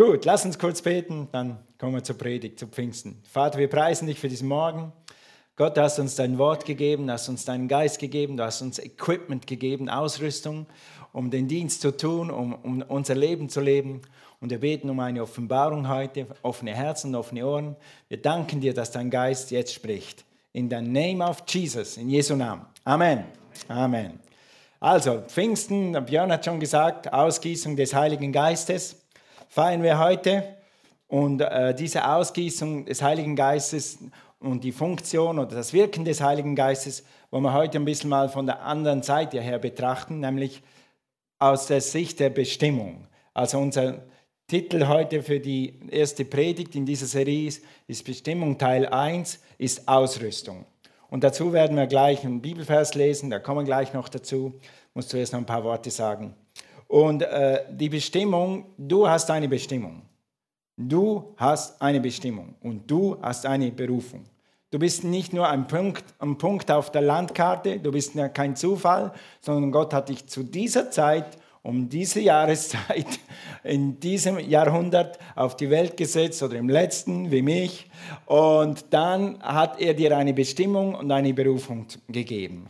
Gut, lass uns kurz beten, dann kommen wir zur Predigt, zu Pfingsten. Vater, wir preisen dich für diesen Morgen. Gott, du hast uns dein Wort gegeben, du hast uns deinen Geist gegeben, du hast uns Equipment gegeben, Ausrüstung, um den Dienst zu tun, um, um unser Leben zu leben. Und wir beten um eine Offenbarung heute, offene Herzen, offene Ohren. Wir danken dir, dass dein Geist jetzt spricht. In the name of Jesus, in Jesu Namen. Amen. Amen. Also, Pfingsten, Björn hat schon gesagt, Ausgießung des Heiligen Geistes feiern wir heute. Und äh, diese Ausgießung des Heiligen Geistes und die Funktion oder das Wirken des Heiligen Geistes wollen wir heute ein bisschen mal von der anderen Seite her betrachten, nämlich aus der Sicht der Bestimmung. Also unser Titel heute für die erste Predigt in dieser Serie ist, Bestimmung Teil 1, ist Ausrüstung. Und dazu werden wir gleich einen Bibelvers lesen, da kommen wir gleich noch dazu. Ich muss zuerst noch ein paar Worte sagen. Und äh, die Bestimmung, du hast eine Bestimmung. Du hast eine Bestimmung und du hast eine Berufung. Du bist nicht nur ein Punkt, ein Punkt auf der Landkarte, du bist kein Zufall, sondern Gott hat dich zu dieser Zeit, um diese Jahreszeit, in diesem Jahrhundert auf die Welt gesetzt oder im letzten, wie mich. Und dann hat er dir eine Bestimmung und eine Berufung gegeben.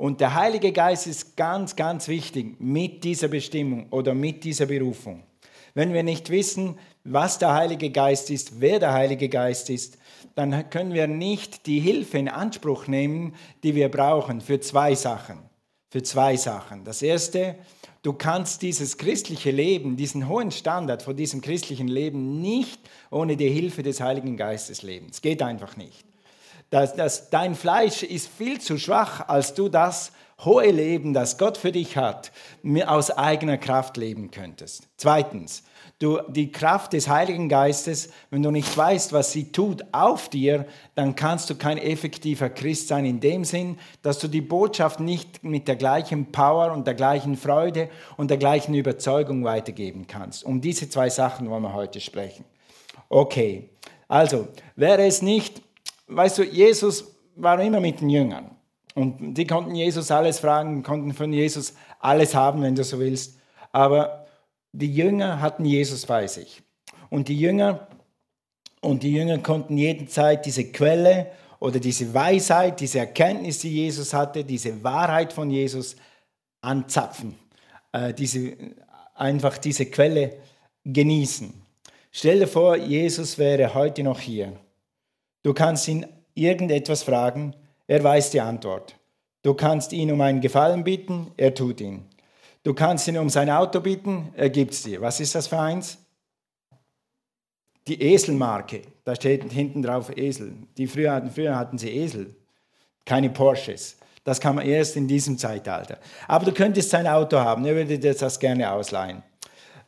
Und der Heilige Geist ist ganz, ganz wichtig mit dieser Bestimmung oder mit dieser Berufung. Wenn wir nicht wissen, was der Heilige Geist ist, wer der Heilige Geist ist, dann können wir nicht die Hilfe in Anspruch nehmen, die wir brauchen für zwei Sachen. Für zwei Sachen. Das erste, du kannst dieses christliche Leben, diesen hohen Standard von diesem christlichen Leben nicht ohne die Hilfe des Heiligen Geistes leben. Es geht einfach nicht. Das, das, dein Fleisch ist viel zu schwach, als du das hohe Leben, das Gott für dich hat, aus eigener Kraft leben könntest. Zweitens, du, die Kraft des Heiligen Geistes, wenn du nicht weißt, was sie tut auf dir, dann kannst du kein effektiver Christ sein in dem Sinn, dass du die Botschaft nicht mit der gleichen Power und der gleichen Freude und der gleichen Überzeugung weitergeben kannst. Um diese zwei Sachen wollen wir heute sprechen. Okay, also wäre es nicht weißt du, Jesus war immer mit den Jüngern. Und die konnten Jesus alles fragen, konnten von Jesus alles haben, wenn du so willst. Aber die Jünger hatten Jesus bei sich. Und die Jünger, und die Jünger konnten jederzeit diese Quelle oder diese Weisheit, diese Erkenntnis, die Jesus hatte, diese Wahrheit von Jesus anzapfen. Äh, diese, einfach diese Quelle genießen. Stell dir vor, Jesus wäre heute noch hier Du kannst ihn irgendetwas fragen, er weiß die Antwort. Du kannst ihn um einen Gefallen bitten, er tut ihn. Du kannst ihn um sein Auto bitten, er gibt es dir. Was ist das für eins? Die Eselmarke, da steht hinten drauf Esel. Die früher hatten, früher hatten sie Esel, keine Porsches. Das kann man erst in diesem Zeitalter. Aber du könntest sein Auto haben, er würde dir das gerne ausleihen.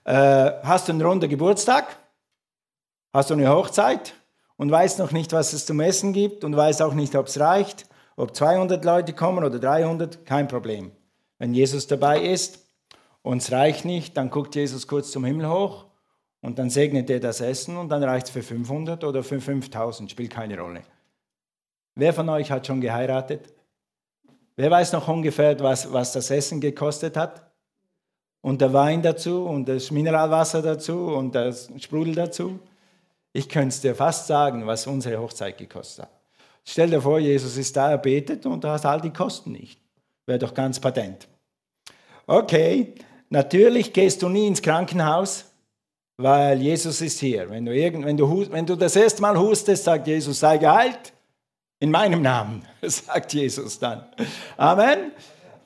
Äh, hast du einen runden Geburtstag? Hast du eine Hochzeit? Und weiß noch nicht, was es zum Essen gibt und weiß auch nicht, ob es reicht, ob 200 Leute kommen oder 300, kein Problem. Wenn Jesus dabei ist und es reicht nicht, dann guckt Jesus kurz zum Himmel hoch und dann segnet er das Essen und dann reicht es für 500 oder für 5000, spielt keine Rolle. Wer von euch hat schon geheiratet? Wer weiß noch ungefähr, was, was das Essen gekostet hat? Und der Wein dazu und das Mineralwasser dazu und das Sprudel dazu? Ich könnte es dir fast sagen, was unsere Hochzeit gekostet hat. Stell dir vor, Jesus ist da, er betet und du hast all die Kosten nicht. Wäre doch ganz patent. Okay, natürlich gehst du nie ins Krankenhaus, weil Jesus ist hier. Wenn du, irgend, wenn du, wenn du das erste Mal hustest, sagt Jesus, sei geheilt. In meinem Namen, sagt Jesus dann. Amen.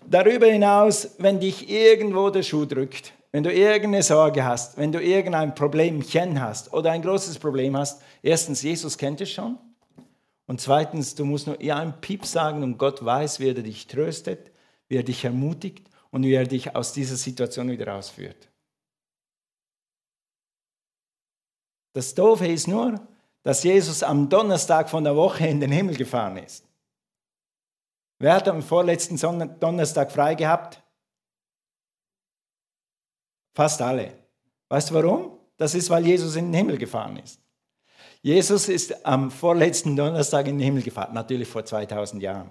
Darüber hinaus, wenn dich irgendwo der Schuh drückt, wenn du irgendeine Sorge hast, wenn du irgendein Problemchen hast oder ein großes Problem hast, erstens, Jesus kennt es schon. Und zweitens, du musst nur ihr einen Piep sagen und Gott weiß, wie er dich tröstet, wie er dich ermutigt und wie er dich aus dieser Situation wieder rausführt. Das Doofe ist nur, dass Jesus am Donnerstag von der Woche in den Himmel gefahren ist. Wer hat am vorletzten Donnerstag frei gehabt? Fast alle. Weißt du warum? Das ist, weil Jesus in den Himmel gefahren ist. Jesus ist am vorletzten Donnerstag in den Himmel gefahren, natürlich vor 2000 Jahren.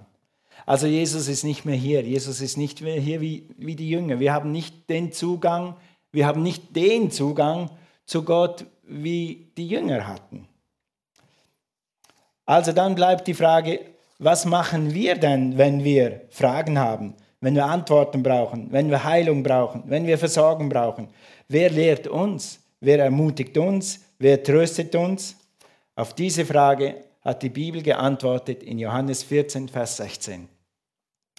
Also Jesus ist nicht mehr hier. Jesus ist nicht mehr hier wie, wie die Jünger. Wir haben nicht den Zugang, wir haben nicht den Zugang zu Gott, wie die Jünger hatten. Also dann bleibt die Frage, was machen wir denn, wenn wir Fragen haben, wenn wir Antworten brauchen, wenn wir Heilung brauchen, wenn wir Versorgung brauchen? Wer lehrt uns? Wer ermutigt uns? Wer tröstet uns? Auf diese Frage hat die Bibel geantwortet in Johannes 14, Vers 16.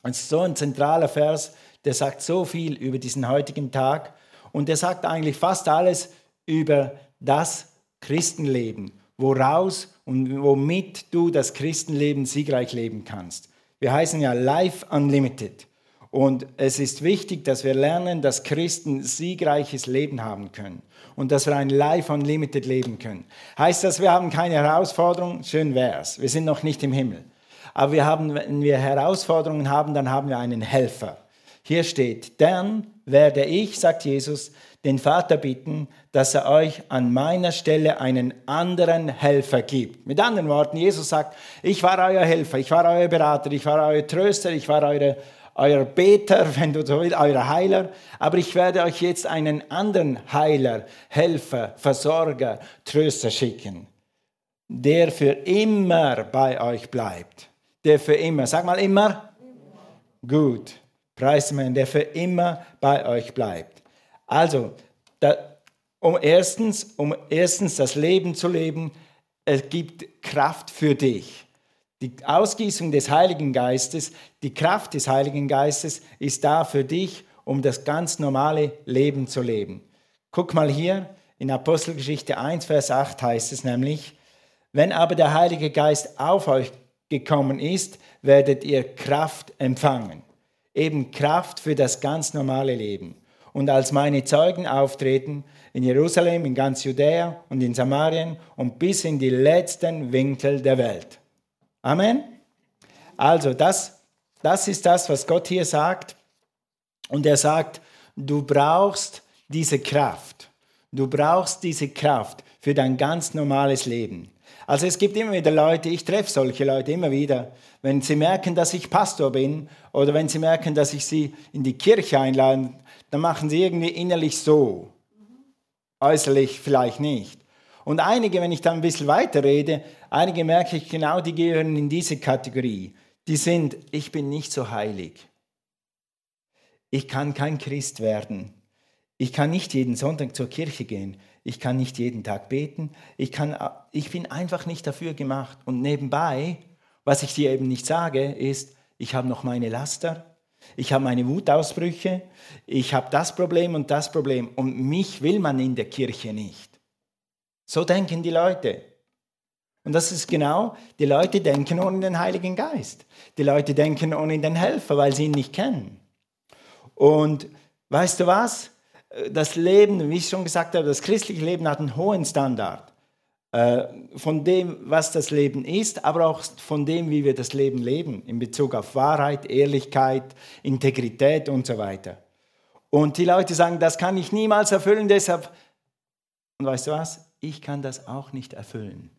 Und so ein zentraler Vers, der sagt so viel über diesen heutigen Tag und der sagt eigentlich fast alles über das Christenleben, woraus und womit du das Christenleben siegreich leben kannst. Wir heißen ja Life Unlimited. Und es ist wichtig, dass wir lernen, dass Christen siegreiches Leben haben können und dass wir ein Life Unlimited leben können. Heißt das, wir haben keine Herausforderungen? Schön wär's. Wir sind noch nicht im Himmel. Aber wir haben, wenn wir Herausforderungen haben, dann haben wir einen Helfer. Hier steht, dann werde ich, sagt Jesus, den Vater bitten, dass er euch an meiner Stelle einen anderen Helfer gibt. Mit anderen Worten, Jesus sagt, ich war euer Helfer, ich war euer Berater, ich war euer Tröster, ich war eure, euer Beter, wenn du so willst, euer Heiler, aber ich werde euch jetzt einen anderen Heiler, Helfer, Versorger, Tröster schicken, der für immer bei euch bleibt. Der für immer, sag mal immer. Gut. Preismann, der für immer bei euch bleibt. Also, da, um, erstens, um erstens das Leben zu leben, es gibt Kraft für dich. Die Ausgießung des Heiligen Geistes, die Kraft des Heiligen Geistes ist da für dich, um das ganz normale Leben zu leben. Guck mal hier, in Apostelgeschichte 1, Vers 8 heißt es nämlich, wenn aber der Heilige Geist auf euch gekommen ist, werdet ihr Kraft empfangen eben Kraft für das ganz normale Leben. Und als meine Zeugen auftreten in Jerusalem, in ganz Judäa und in Samarien und bis in die letzten Winkel der Welt. Amen. Also das, das ist das, was Gott hier sagt. Und er sagt, du brauchst diese Kraft. Du brauchst diese Kraft für dein ganz normales Leben. Also es gibt immer wieder Leute, ich treffe solche Leute immer wieder, wenn sie merken, dass ich Pastor bin oder wenn sie merken, dass ich sie in die Kirche einlade, dann machen sie irgendwie innerlich so, äußerlich vielleicht nicht. Und einige, wenn ich dann ein bisschen weiter rede, einige merke ich genau, die gehören in diese Kategorie. Die sind, ich bin nicht so heilig. Ich kann kein Christ werden. Ich kann nicht jeden Sonntag zur Kirche gehen ich kann nicht jeden Tag beten, ich, kann, ich bin einfach nicht dafür gemacht. Und nebenbei, was ich dir eben nicht sage, ist, ich habe noch meine Laster, ich habe meine Wutausbrüche, ich habe das Problem und das Problem und mich will man in der Kirche nicht. So denken die Leute. Und das ist genau, die Leute denken ohne den Heiligen Geist. Die Leute denken ohne den Helfer, weil sie ihn nicht kennen. Und weißt du was? das Leben, wie ich schon gesagt habe, das christliche Leben hat einen hohen Standard äh, von dem, was das Leben ist, aber auch von dem, wie wir das Leben leben, in Bezug auf Wahrheit, Ehrlichkeit, Integrität und so weiter. Und die Leute sagen, das kann ich niemals erfüllen, deshalb, und weißt du was, ich kann das auch nicht erfüllen.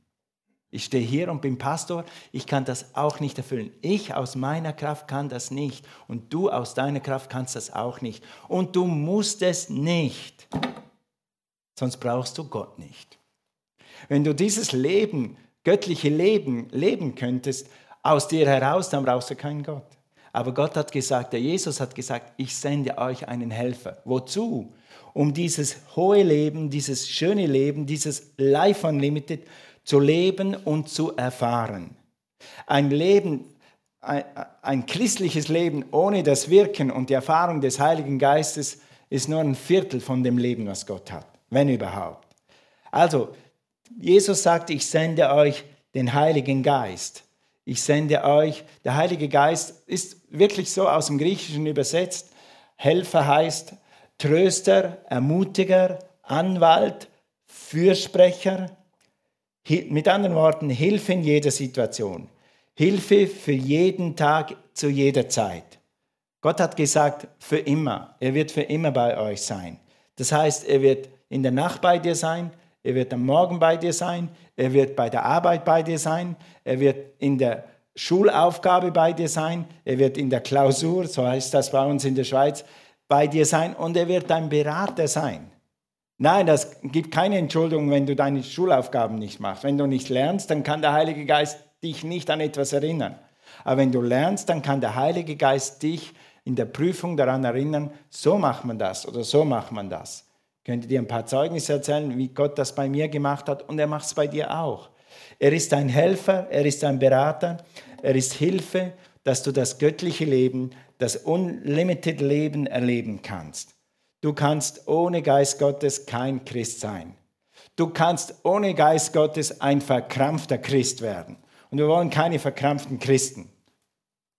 Ich stehe hier und bin Pastor, ich kann das auch nicht erfüllen. Ich aus meiner Kraft kann das nicht und du aus deiner Kraft kannst das auch nicht. Und du musst es nicht, sonst brauchst du Gott nicht. Wenn du dieses Leben, göttliche Leben, leben könntest, aus dir heraus, dann brauchst du keinen Gott. Aber Gott hat gesagt, der Jesus hat gesagt, ich sende euch einen Helfer. Wozu? Um dieses hohe Leben, dieses schöne Leben, dieses Life Unlimited zu leben und zu erfahren. Ein Leben, ein, ein christliches Leben ohne das Wirken und die Erfahrung des Heiligen Geistes ist nur ein Viertel von dem Leben, was Gott hat, wenn überhaupt. Also, Jesus sagt, ich sende euch den Heiligen Geist. Ich sende euch, der Heilige Geist ist wirklich so aus dem Griechischen übersetzt. Helfer heißt Tröster, Ermutiger, Anwalt, Fürsprecher, mit anderen Worten, Hilfe in jeder Situation. Hilfe für jeden Tag, zu jeder Zeit. Gott hat gesagt, für immer. Er wird für immer bei euch sein. Das heißt, er wird in der Nacht bei dir sein, er wird am Morgen bei dir sein, er wird bei der Arbeit bei dir sein, er wird in der Schulaufgabe bei dir sein, er wird in der Klausur, so heißt das bei uns in der Schweiz, bei dir sein und er wird dein Berater sein. Nein, das gibt keine Entschuldigung, wenn du deine Schulaufgaben nicht machst. Wenn du nicht lernst, dann kann der Heilige Geist dich nicht an etwas erinnern. Aber wenn du lernst, dann kann der Heilige Geist dich in der Prüfung daran erinnern, so macht man das oder so macht man das. Ich könnte dir ein paar Zeugnisse erzählen, wie Gott das bei mir gemacht hat und er macht es bei dir auch. Er ist ein Helfer, er ist ein Berater, er ist Hilfe, dass du das göttliche Leben, das unlimited Leben erleben kannst. Du kannst ohne Geist Gottes kein Christ sein. Du kannst ohne Geist Gottes ein verkrampfter Christ werden. Und wir wollen keine verkrampften Christen.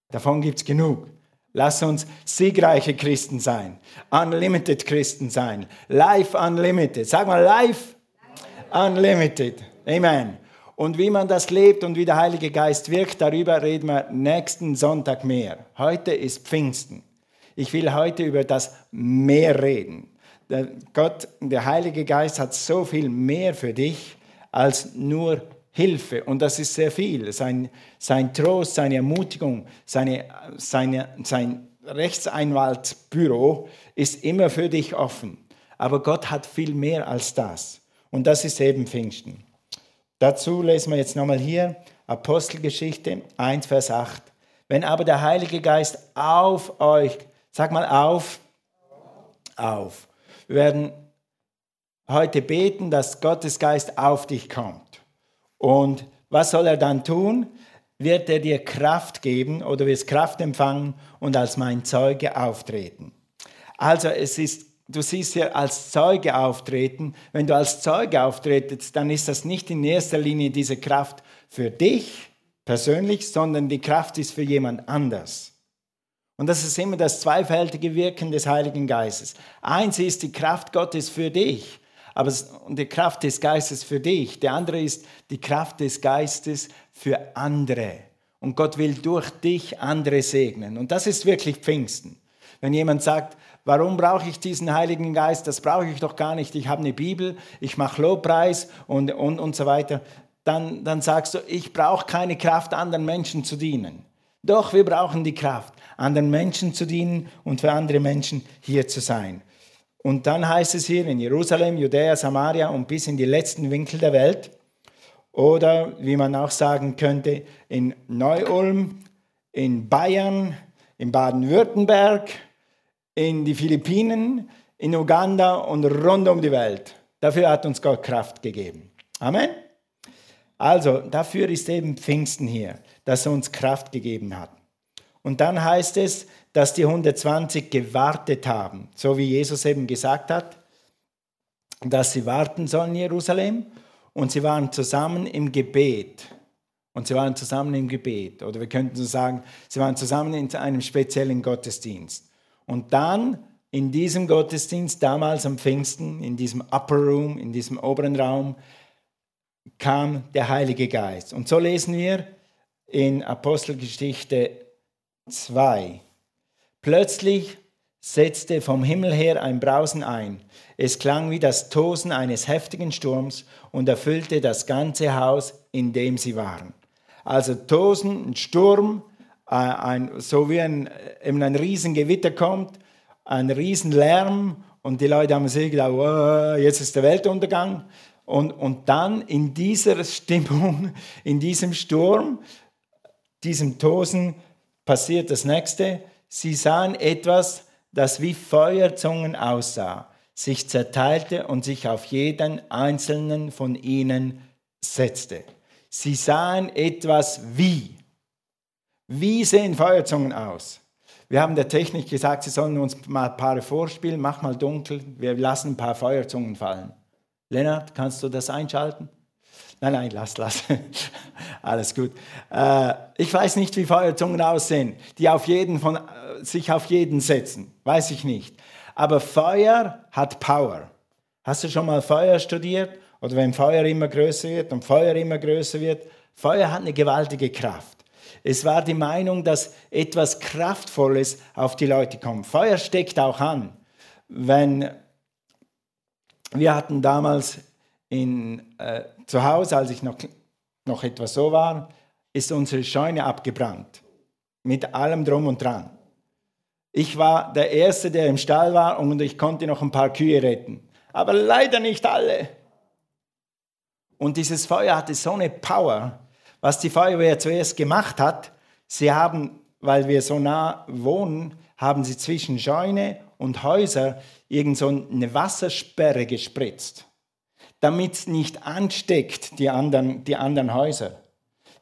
Davon gibt es genug. Lass uns siegreiche Christen sein, unlimited Christen sein, life unlimited. Sag mal life unlimited. Amen. Und wie man das lebt und wie der Heilige Geist wirkt, darüber reden wir nächsten Sonntag mehr. Heute ist Pfingsten. Ich will heute über das Mehr reden. Der Gott, der Heilige Geist hat so viel mehr für dich als nur Hilfe. Und das ist sehr viel. Sein, sein Trost, seine Ermutigung, seine, seine, sein Rechtseinwaltsbüro ist immer für dich offen. Aber Gott hat viel mehr als das. Und das ist eben Pfingsten. Dazu lesen wir jetzt nochmal hier Apostelgeschichte 1, Vers 8. Wenn aber der Heilige Geist auf euch Sag mal auf. Auf. Wir werden heute beten, dass Gottes Geist auf dich kommt. Und was soll er dann tun? Wird er dir Kraft geben oder wirst Kraft empfangen und als mein Zeuge auftreten? Also es ist, du siehst ja als Zeuge auftreten. Wenn du als Zeuge auftretest, dann ist das nicht in erster Linie diese Kraft für dich persönlich, sondern die Kraft ist für jemand anders. Und das ist immer das zweifältige Wirken des Heiligen Geistes. Eins ist die Kraft Gottes für dich, aber die Kraft des Geistes für dich. Der andere ist die Kraft des Geistes für andere. Und Gott will durch dich andere segnen. Und das ist wirklich Pfingsten. Wenn jemand sagt, warum brauche ich diesen Heiligen Geist? Das brauche ich doch gar nicht. Ich habe eine Bibel, ich mache Lobpreis und, und, und so weiter. Dann, dann sagst du, ich brauche keine Kraft, anderen Menschen zu dienen. Doch, wir brauchen die Kraft anderen Menschen zu dienen und für andere Menschen hier zu sein. Und dann heißt es hier in Jerusalem, Judäa, Samaria und bis in die letzten Winkel der Welt. Oder wie man auch sagen könnte, in Neu-Ulm, in Bayern, in Baden-Württemberg, in die Philippinen, in Uganda und rund um die Welt. Dafür hat uns Gott Kraft gegeben. Amen. Also, dafür ist eben Pfingsten hier, dass er uns Kraft gegeben hat. Und dann heißt es, dass die 120 gewartet haben, so wie Jesus eben gesagt hat, dass sie warten sollen in Jerusalem. Und sie waren zusammen im Gebet. Und sie waren zusammen im Gebet. Oder wir könnten so sagen, sie waren zusammen in einem speziellen Gottesdienst. Und dann in diesem Gottesdienst, damals am Pfingsten, in diesem Upper Room, in diesem oberen Raum, kam der Heilige Geist. Und so lesen wir in Apostelgeschichte 2. Plötzlich setzte vom Himmel her ein Brausen ein. Es klang wie das Tosen eines heftigen Sturms und erfüllte das ganze Haus, in dem sie waren. Also Tosen, ein Sturm, ein, so wie ein, eben ein Riesengewitter kommt, ein Riesenlärm und die Leute haben sich gedacht, oh, jetzt ist der Weltuntergang. Und, und dann in dieser Stimmung, in diesem Sturm, diesem Tosen, passiert das nächste. Sie sahen etwas, das wie Feuerzungen aussah, sich zerteilte und sich auf jeden einzelnen von ihnen setzte. Sie sahen etwas wie. Wie sehen Feuerzungen aus? Wir haben der Technik gesagt, sie sollen uns mal ein paar vorspielen. Mach mal dunkel. Wir lassen ein paar Feuerzungen fallen. Lennart, kannst du das einschalten? Nein, nein, lass, lass. Alles gut. Äh, ich weiß nicht, wie Feuerzungen aussehen, die auf jeden von, äh, sich auf jeden setzen. Weiß ich nicht. Aber Feuer hat Power. Hast du schon mal Feuer studiert? Oder wenn Feuer immer größer wird und Feuer immer größer wird? Feuer hat eine gewaltige Kraft. Es war die Meinung, dass etwas Kraftvolles auf die Leute kommt. Feuer steckt auch an. Wenn wir hatten damals in, äh, zu Hause, als ich noch, noch etwas so war, ist unsere Scheune abgebrannt. Mit allem drum und dran. Ich war der Erste, der im Stall war und ich konnte noch ein paar Kühe retten. aber leider nicht alle. Und dieses Feuer hatte so eine Power, was die Feuerwehr zuerst gemacht hat. Sie haben, weil wir so nah wohnen, haben sie zwischen Scheune und Häuser irgend so eine Wassersperre gespritzt, damit es nicht ansteckt, die anderen, die anderen Häuser.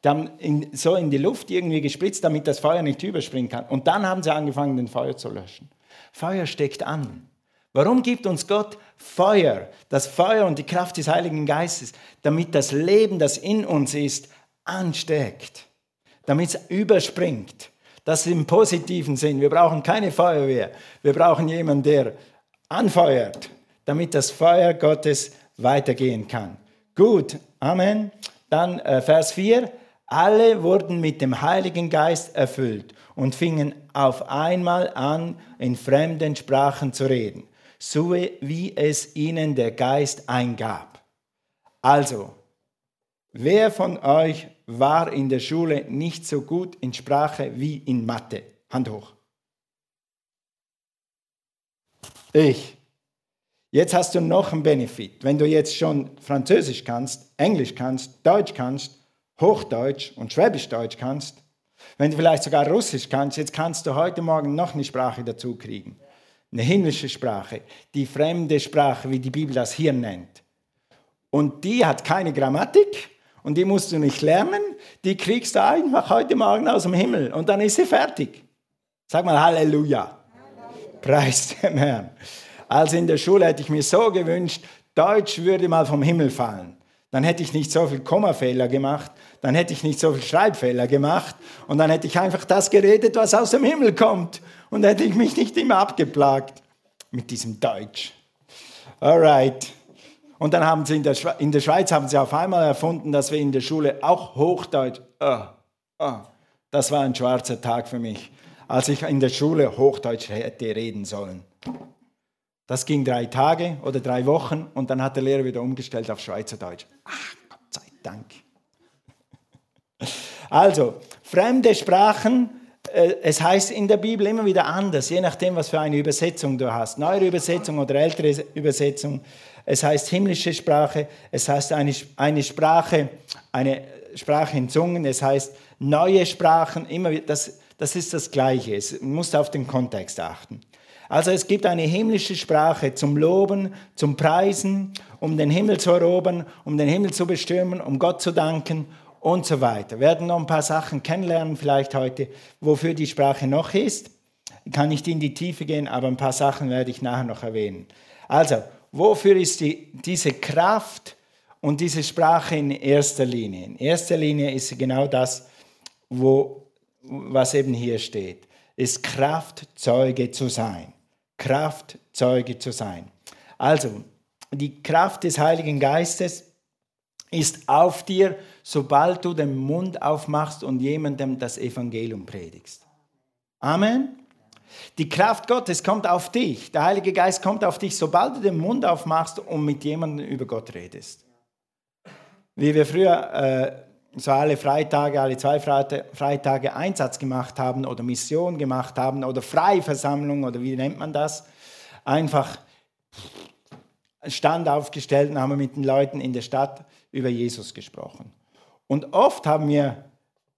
Die haben in, so in die Luft irgendwie gespritzt, damit das Feuer nicht überspringen kann. Und dann haben sie angefangen, den Feuer zu löschen. Feuer steckt an. Warum gibt uns Gott Feuer, das Feuer und die Kraft des Heiligen Geistes? Damit das Leben, das in uns ist, ansteckt, damit es überspringt. Das ist im positiven Sinn. Wir brauchen keine Feuerwehr. Wir brauchen jemanden, der anfeuert, damit das Feuer Gottes weitergehen kann. Gut, Amen. Dann äh, Vers 4. Alle wurden mit dem Heiligen Geist erfüllt und fingen auf einmal an, in fremden Sprachen zu reden, so wie es ihnen der Geist eingab. Also, wer von euch war in der Schule nicht so gut in Sprache wie in Mathe? Hand hoch. Ich. Jetzt hast du noch einen Benefit. Wenn du jetzt schon Französisch kannst, Englisch kannst, Deutsch kannst, Hochdeutsch und Schwäbisch-Deutsch kannst, wenn du vielleicht sogar Russisch kannst, jetzt kannst du heute Morgen noch eine Sprache dazu kriegen. Eine himmlische Sprache, die fremde Sprache, wie die Bibel das hier nennt. Und die hat keine Grammatik und die musst du nicht lernen, die kriegst du einfach heute Morgen aus dem Himmel und dann ist sie fertig. Sag mal Halleluja. Preis dem Herrn. Also in der Schule hätte ich mir so gewünscht, Deutsch würde mal vom Himmel fallen. Dann hätte ich nicht so viel Kommafehler gemacht, dann hätte ich nicht so viel Schreibfehler gemacht und dann hätte ich einfach das geredet, was aus dem Himmel kommt und hätte ich mich nicht immer abgeplagt mit diesem Deutsch. Alright. Und dann haben sie in der, Schweiz, in der Schweiz haben sie auf einmal erfunden, dass wir in der Schule auch Hochdeutsch. Oh, oh, das war ein schwarzer Tag für mich, als ich in der Schule Hochdeutsch hätte reden sollen. Das ging drei Tage oder drei Wochen und dann hat der Lehrer wieder umgestellt auf Schweizerdeutsch. Ach, Gott sei Dank. Also, fremde Sprachen, es heißt in der Bibel immer wieder anders, je nachdem, was für eine Übersetzung du hast. Neuere Übersetzung oder ältere Übersetzung. Es heißt himmlische Sprache, es heißt eine, eine Sprache, eine Sprache in Zungen, es heißt neue Sprachen, immer das, das ist das Gleiche. Es musst auf den Kontext achten. Also es gibt eine himmlische Sprache zum Loben, zum Preisen, um den Himmel zu erobern, um den Himmel zu bestürmen, um Gott zu danken und so weiter. Wir werden noch ein paar Sachen kennenlernen vielleicht heute, wofür die Sprache noch ist. Ich kann nicht in die Tiefe gehen, aber ein paar Sachen werde ich nachher noch erwähnen. Also, wofür ist die, diese Kraft und diese Sprache in erster Linie? In erster Linie ist genau das, wo, was eben hier steht, ist Kraft, Zeuge zu sein. Kraft, Zeuge zu sein. Also, die Kraft des Heiligen Geistes ist auf dir, sobald du den Mund aufmachst und jemandem das Evangelium predigst. Amen. Die Kraft Gottes kommt auf dich. Der Heilige Geist kommt auf dich, sobald du den Mund aufmachst und mit jemandem über Gott redest. Wie wir früher äh, so alle Freitage, alle zwei Freitage Einsatz gemacht haben oder Mission gemacht haben oder Freiversammlung oder wie nennt man das, einfach Stand aufgestellt und haben mit den Leuten in der Stadt über Jesus gesprochen. Und oft haben mir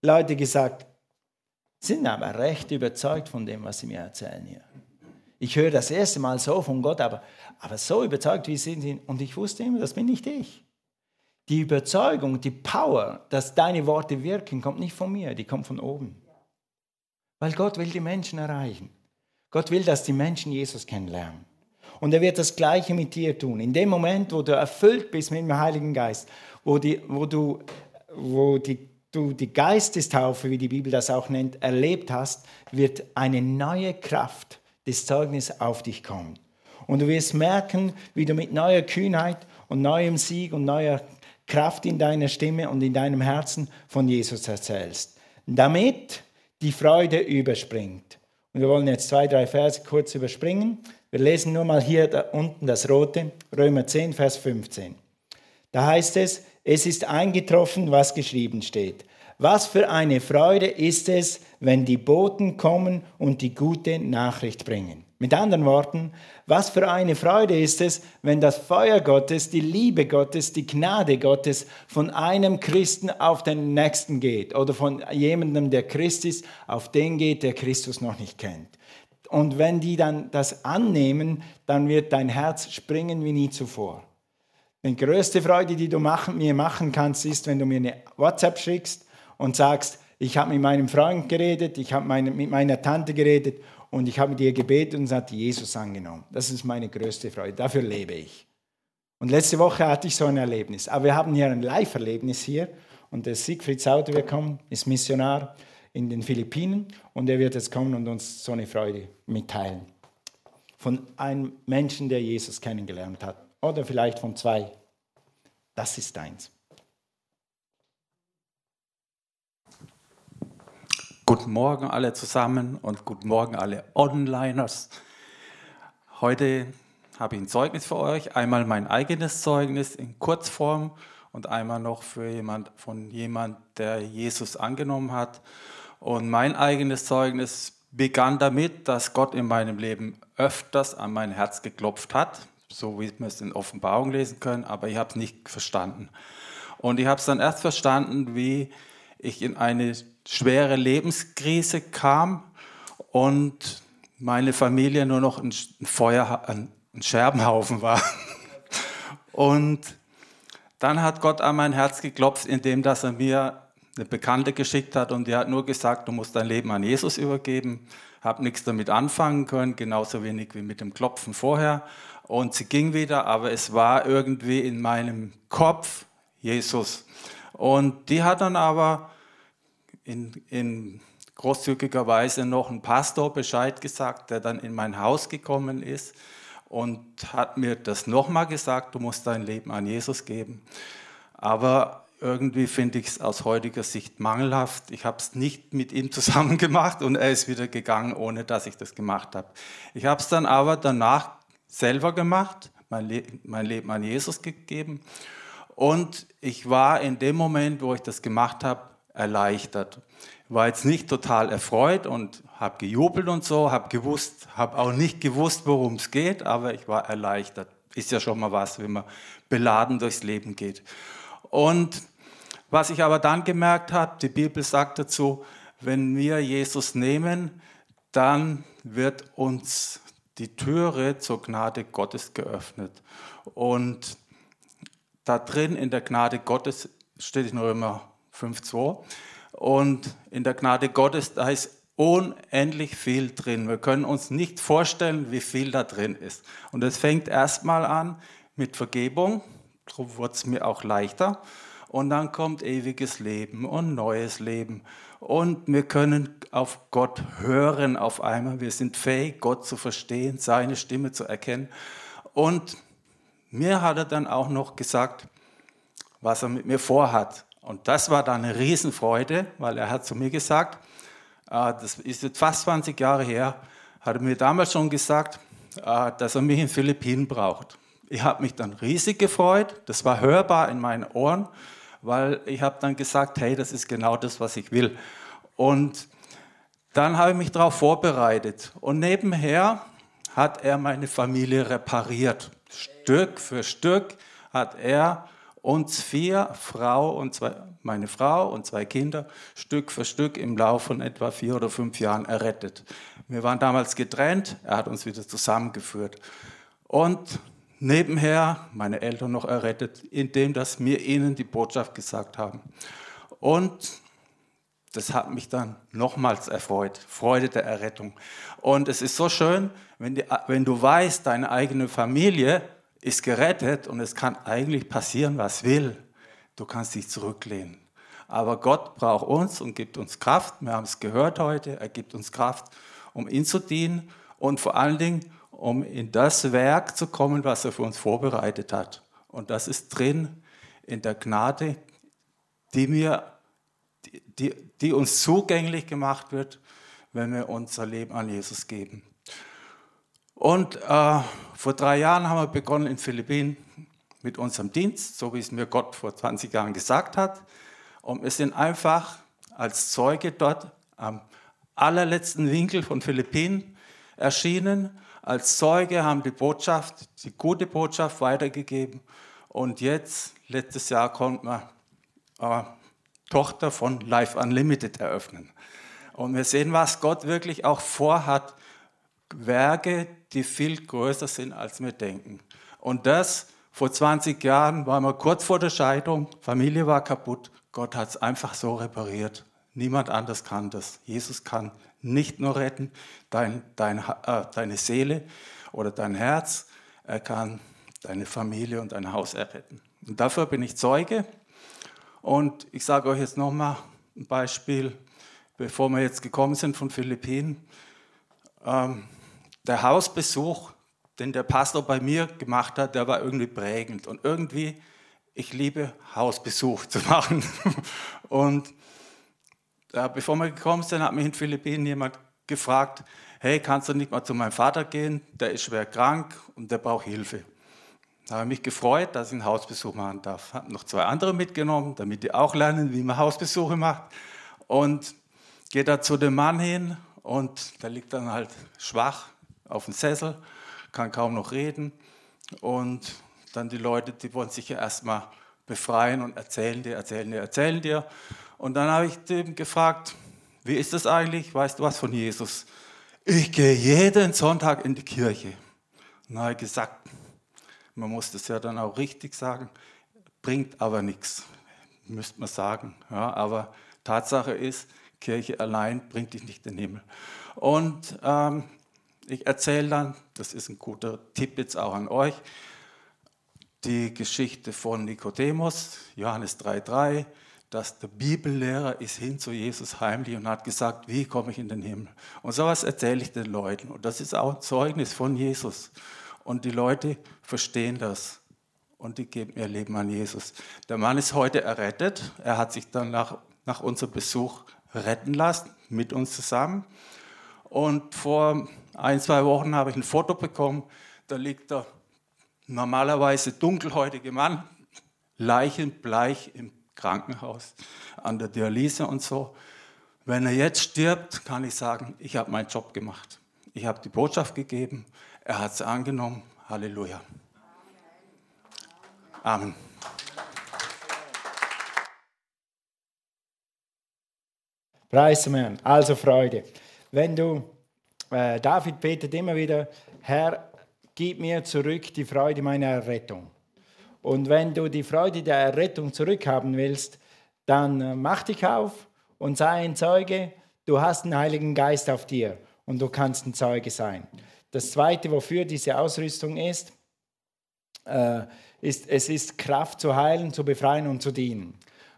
Leute gesagt, sind aber recht überzeugt von dem, was sie mir erzählen hier. Ich höre das erste Mal so von Gott, aber, aber so überzeugt, wie sind sie. Und ich wusste immer, das bin nicht ich. Die Überzeugung, die Power, dass deine Worte wirken, kommt nicht von mir, die kommt von oben. Weil Gott will die Menschen erreichen. Gott will, dass die Menschen Jesus kennenlernen. Und er wird das Gleiche mit dir tun. In dem Moment, wo du erfüllt bist mit dem Heiligen Geist, wo, die, wo, du, wo die, du die Geistestaufe, wie die Bibel das auch nennt, erlebt hast, wird eine neue Kraft des Zeugnisses auf dich kommen. Und du wirst merken, wie du mit neuer Kühnheit und neuem Sieg und neuer Kraft in deiner Stimme und in deinem Herzen von Jesus erzählst, damit die Freude überspringt. Und wir wollen jetzt zwei, drei Verse kurz überspringen. Wir lesen nur mal hier da unten das rote, Römer 10, Vers 15. Da heißt es, es ist eingetroffen, was geschrieben steht. Was für eine Freude ist es, wenn die Boten kommen und die gute Nachricht bringen. Mit anderen Worten, was für eine Freude ist es, wenn das Feuer Gottes, die Liebe Gottes, die Gnade Gottes von einem Christen auf den nächsten geht oder von jemandem, der Christ ist, auf den geht, der Christus noch nicht kennt. Und wenn die dann das annehmen, dann wird dein Herz springen wie nie zuvor. Die größte Freude, die du machen, mir machen kannst, ist, wenn du mir eine WhatsApp schickst und sagst, ich habe mit meinem Freund geredet, ich habe meine, mit meiner Tante geredet und ich habe mit ihr gebetet und sie hat Jesus angenommen. Das ist meine größte Freude. Dafür lebe ich. Und letzte Woche hatte ich so ein Erlebnis. Aber wir haben hier ein Live-Erlebnis hier. Und der Siegfried Sauter wird kommen, ist Missionar in den Philippinen. Und er wird jetzt kommen und uns so eine Freude mitteilen. Von einem Menschen, der Jesus kennengelernt hat. Oder vielleicht von zwei. Das ist deins. Guten Morgen alle zusammen und guten Morgen alle Onliners. Heute habe ich ein Zeugnis für euch. Einmal mein eigenes Zeugnis in Kurzform und einmal noch für jemand von jemand, der Jesus angenommen hat. Und mein eigenes Zeugnis begann damit, dass Gott in meinem Leben öfters an mein Herz geklopft hat, so wie wir es in Offenbarung lesen können, aber ich habe es nicht verstanden. Und ich habe es dann erst verstanden, wie ich in eine schwere Lebenskrise kam und meine Familie nur noch ein Feuer, ein Scherbenhaufen war. Und dann hat Gott an mein Herz geklopft, indem dass er mir eine Bekannte geschickt hat und die hat nur gesagt, du musst dein Leben an Jesus übergeben. Habe nichts damit anfangen können, genauso wenig wie mit dem Klopfen vorher. Und sie ging wieder, aber es war irgendwie in meinem Kopf Jesus. Und die hat dann aber in, in großzügiger Weise noch ein Pastor Bescheid gesagt, der dann in mein Haus gekommen ist und hat mir das nochmal gesagt, du musst dein Leben an Jesus geben. Aber irgendwie finde ich es aus heutiger Sicht mangelhaft. Ich habe es nicht mit ihm zusammen gemacht und er ist wieder gegangen, ohne dass ich das gemacht habe. Ich habe es dann aber danach selber gemacht, mein, Le mein Leben an Jesus gegeben. Und ich war in dem Moment, wo ich das gemacht habe, erleichtert. War jetzt nicht total erfreut und habe gejubelt und so, habe gewusst, habe auch nicht gewusst, worum es geht, aber ich war erleichtert. Ist ja schon mal was, wenn man beladen durchs Leben geht. Und was ich aber dann gemerkt habe, die Bibel sagt dazu, wenn wir Jesus nehmen, dann wird uns die Türe zur Gnade Gottes geöffnet. Und da drin in der Gnade Gottes steht in Römer 5,2. Und in der Gnade Gottes, da ist unendlich viel drin. Wir können uns nicht vorstellen, wie viel da drin ist. Und es fängt erstmal an mit Vergebung, darum wird es mir auch leichter. Und dann kommt ewiges Leben und neues Leben. Und wir können auf Gott hören auf einmal. Wir sind fähig, Gott zu verstehen, seine Stimme zu erkennen. Und mir hat er dann auch noch gesagt, was er mit mir vorhat. Und das war dann eine Riesenfreude, weil er hat zu mir gesagt, äh, das ist jetzt fast 20 Jahre her, hat er mir damals schon gesagt, äh, dass er mich in Philippinen braucht. Ich habe mich dann riesig gefreut, das war hörbar in meinen Ohren, weil ich habe dann gesagt, hey, das ist genau das, was ich will. Und dann habe ich mich darauf vorbereitet. Und nebenher hat er meine Familie repariert. Stück für Stück hat er uns vier, Frau und zwei, meine Frau und zwei Kinder, Stück für Stück im Laufe von etwa vier oder fünf Jahren errettet. Wir waren damals getrennt, er hat uns wieder zusammengeführt. Und nebenher meine Eltern noch errettet, indem dass wir ihnen die Botschaft gesagt haben. Und das hat mich dann nochmals erfreut, Freude der Errettung. Und es ist so schön, wenn, die, wenn du weißt, deine eigene Familie ist gerettet und es kann eigentlich passieren, was will. Du kannst dich zurücklehnen. Aber Gott braucht uns und gibt uns Kraft. Wir haben es gehört heute. Er gibt uns Kraft, um ihn zu dienen und vor allen Dingen, um in das Werk zu kommen, was er für uns vorbereitet hat. Und das ist drin in der Gnade, die, mir, die, die uns zugänglich gemacht wird, wenn wir unser Leben an Jesus geben. Und äh, vor drei Jahren haben wir begonnen in Philippinen mit unserem Dienst, so wie es mir Gott vor 20 Jahren gesagt hat. Und wir sind einfach als Zeuge dort am allerletzten Winkel von Philippinen erschienen, als Zeuge, haben die Botschaft, die gute Botschaft weitergegeben. Und jetzt, letztes Jahr, konnten wir äh, Tochter von Life Unlimited eröffnen. Und wir sehen, was Gott wirklich auch vorhat. Werke, die viel größer sind, als wir denken. Und das vor 20 Jahren waren wir kurz vor der Scheidung, Familie war kaputt. Gott hat es einfach so repariert. Niemand anders kann das. Jesus kann nicht nur retten dein, dein, äh, deine Seele oder dein Herz, er kann deine Familie und dein Haus erretten. Und dafür bin ich Zeuge. Und ich sage euch jetzt nochmal ein Beispiel, bevor wir jetzt gekommen sind von Philippinen. Ähm, der Hausbesuch, den der Pastor bei mir gemacht hat, der war irgendwie prägend. Und irgendwie, ich liebe Hausbesuch zu machen. Und äh, bevor wir gekommen sind, hat mich in Philippinen jemand gefragt, hey, kannst du nicht mal zu meinem Vater gehen? Der ist schwer krank und der braucht Hilfe. Da habe ich mich gefreut, dass ich einen Hausbesuch machen darf. Habe noch zwei andere mitgenommen, damit die auch lernen, wie man Hausbesuche macht. Und gehe da zu dem Mann hin und der liegt dann halt schwach auf dem Sessel, kann kaum noch reden. Und dann die Leute, die wollen sich ja erstmal befreien und erzählen dir, erzählen dir, erzählen dir. Und dann habe ich dem gefragt, wie ist das eigentlich? Weißt du was von Jesus? Ich gehe jeden Sonntag in die Kirche. Und habe gesagt, man muss das ja dann auch richtig sagen, bringt aber nichts, müsste man sagen. Ja, aber Tatsache ist, Kirche allein bringt dich nicht in den Himmel. Und ähm, ich erzähle dann, das ist ein guter Tipp jetzt auch an euch, die Geschichte von Nikodemus, Johannes 3,3, dass der Bibellehrer ist hin zu Jesus heimlich und hat gesagt, wie komme ich in den Himmel? Und sowas erzähle ich den Leuten. Und das ist auch ein Zeugnis von Jesus. Und die Leute verstehen das. Und die geben ihr Leben an Jesus. Der Mann ist heute errettet. Er hat sich dann nach, nach unserem Besuch retten lassen, mit uns zusammen. Und vor ein, zwei Wochen habe ich ein Foto bekommen. Da liegt der normalerweise dunkelhäutige Mann, leichenbleich im Krankenhaus, an der Dialyse und so. Wenn er jetzt stirbt, kann ich sagen, ich habe meinen Job gemacht. Ich habe die Botschaft gegeben, er hat es angenommen. Halleluja. Amen. Preis dem Herrn. Also Freude. Wenn du, äh, David betet immer wieder, Herr, gib mir zurück die Freude meiner Errettung. Und wenn du die Freude der Errettung zurückhaben willst, dann äh, mach dich auf und sei ein Zeuge. Du hast den Heiligen Geist auf dir und du kannst ein Zeuge sein. Das Zweite, wofür diese Ausrüstung ist, äh, ist, es ist Kraft zu heilen, zu befreien und zu dienen.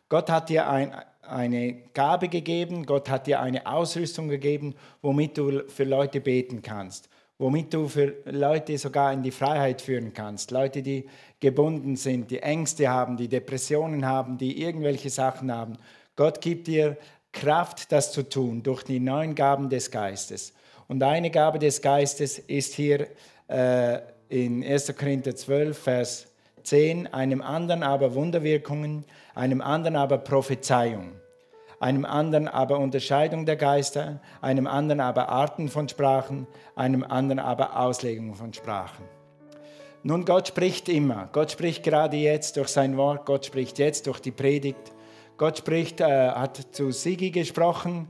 Gott hat dir ein, eine Gabe gegeben, Gott hat dir eine Ausrüstung gegeben, womit du für Leute beten kannst, womit du für Leute sogar in die Freiheit führen kannst. Leute, die gebunden sind, die Ängste haben, die Depressionen haben, die irgendwelche Sachen haben. Gott gibt dir Kraft, das zu tun durch die neuen Gaben des Geistes. Und eine Gabe des Geistes ist hier äh, in 1. Korinther 12, Vers 10, einem anderen aber Wunderwirkungen, einem anderen aber Prophezeiung, einem anderen aber Unterscheidung der Geister, einem anderen aber Arten von Sprachen, einem anderen aber Auslegung von Sprachen. Nun, Gott spricht immer. Gott spricht gerade jetzt durch sein Wort, Gott spricht jetzt durch die Predigt. Gott spricht, äh, hat zu Sigi gesprochen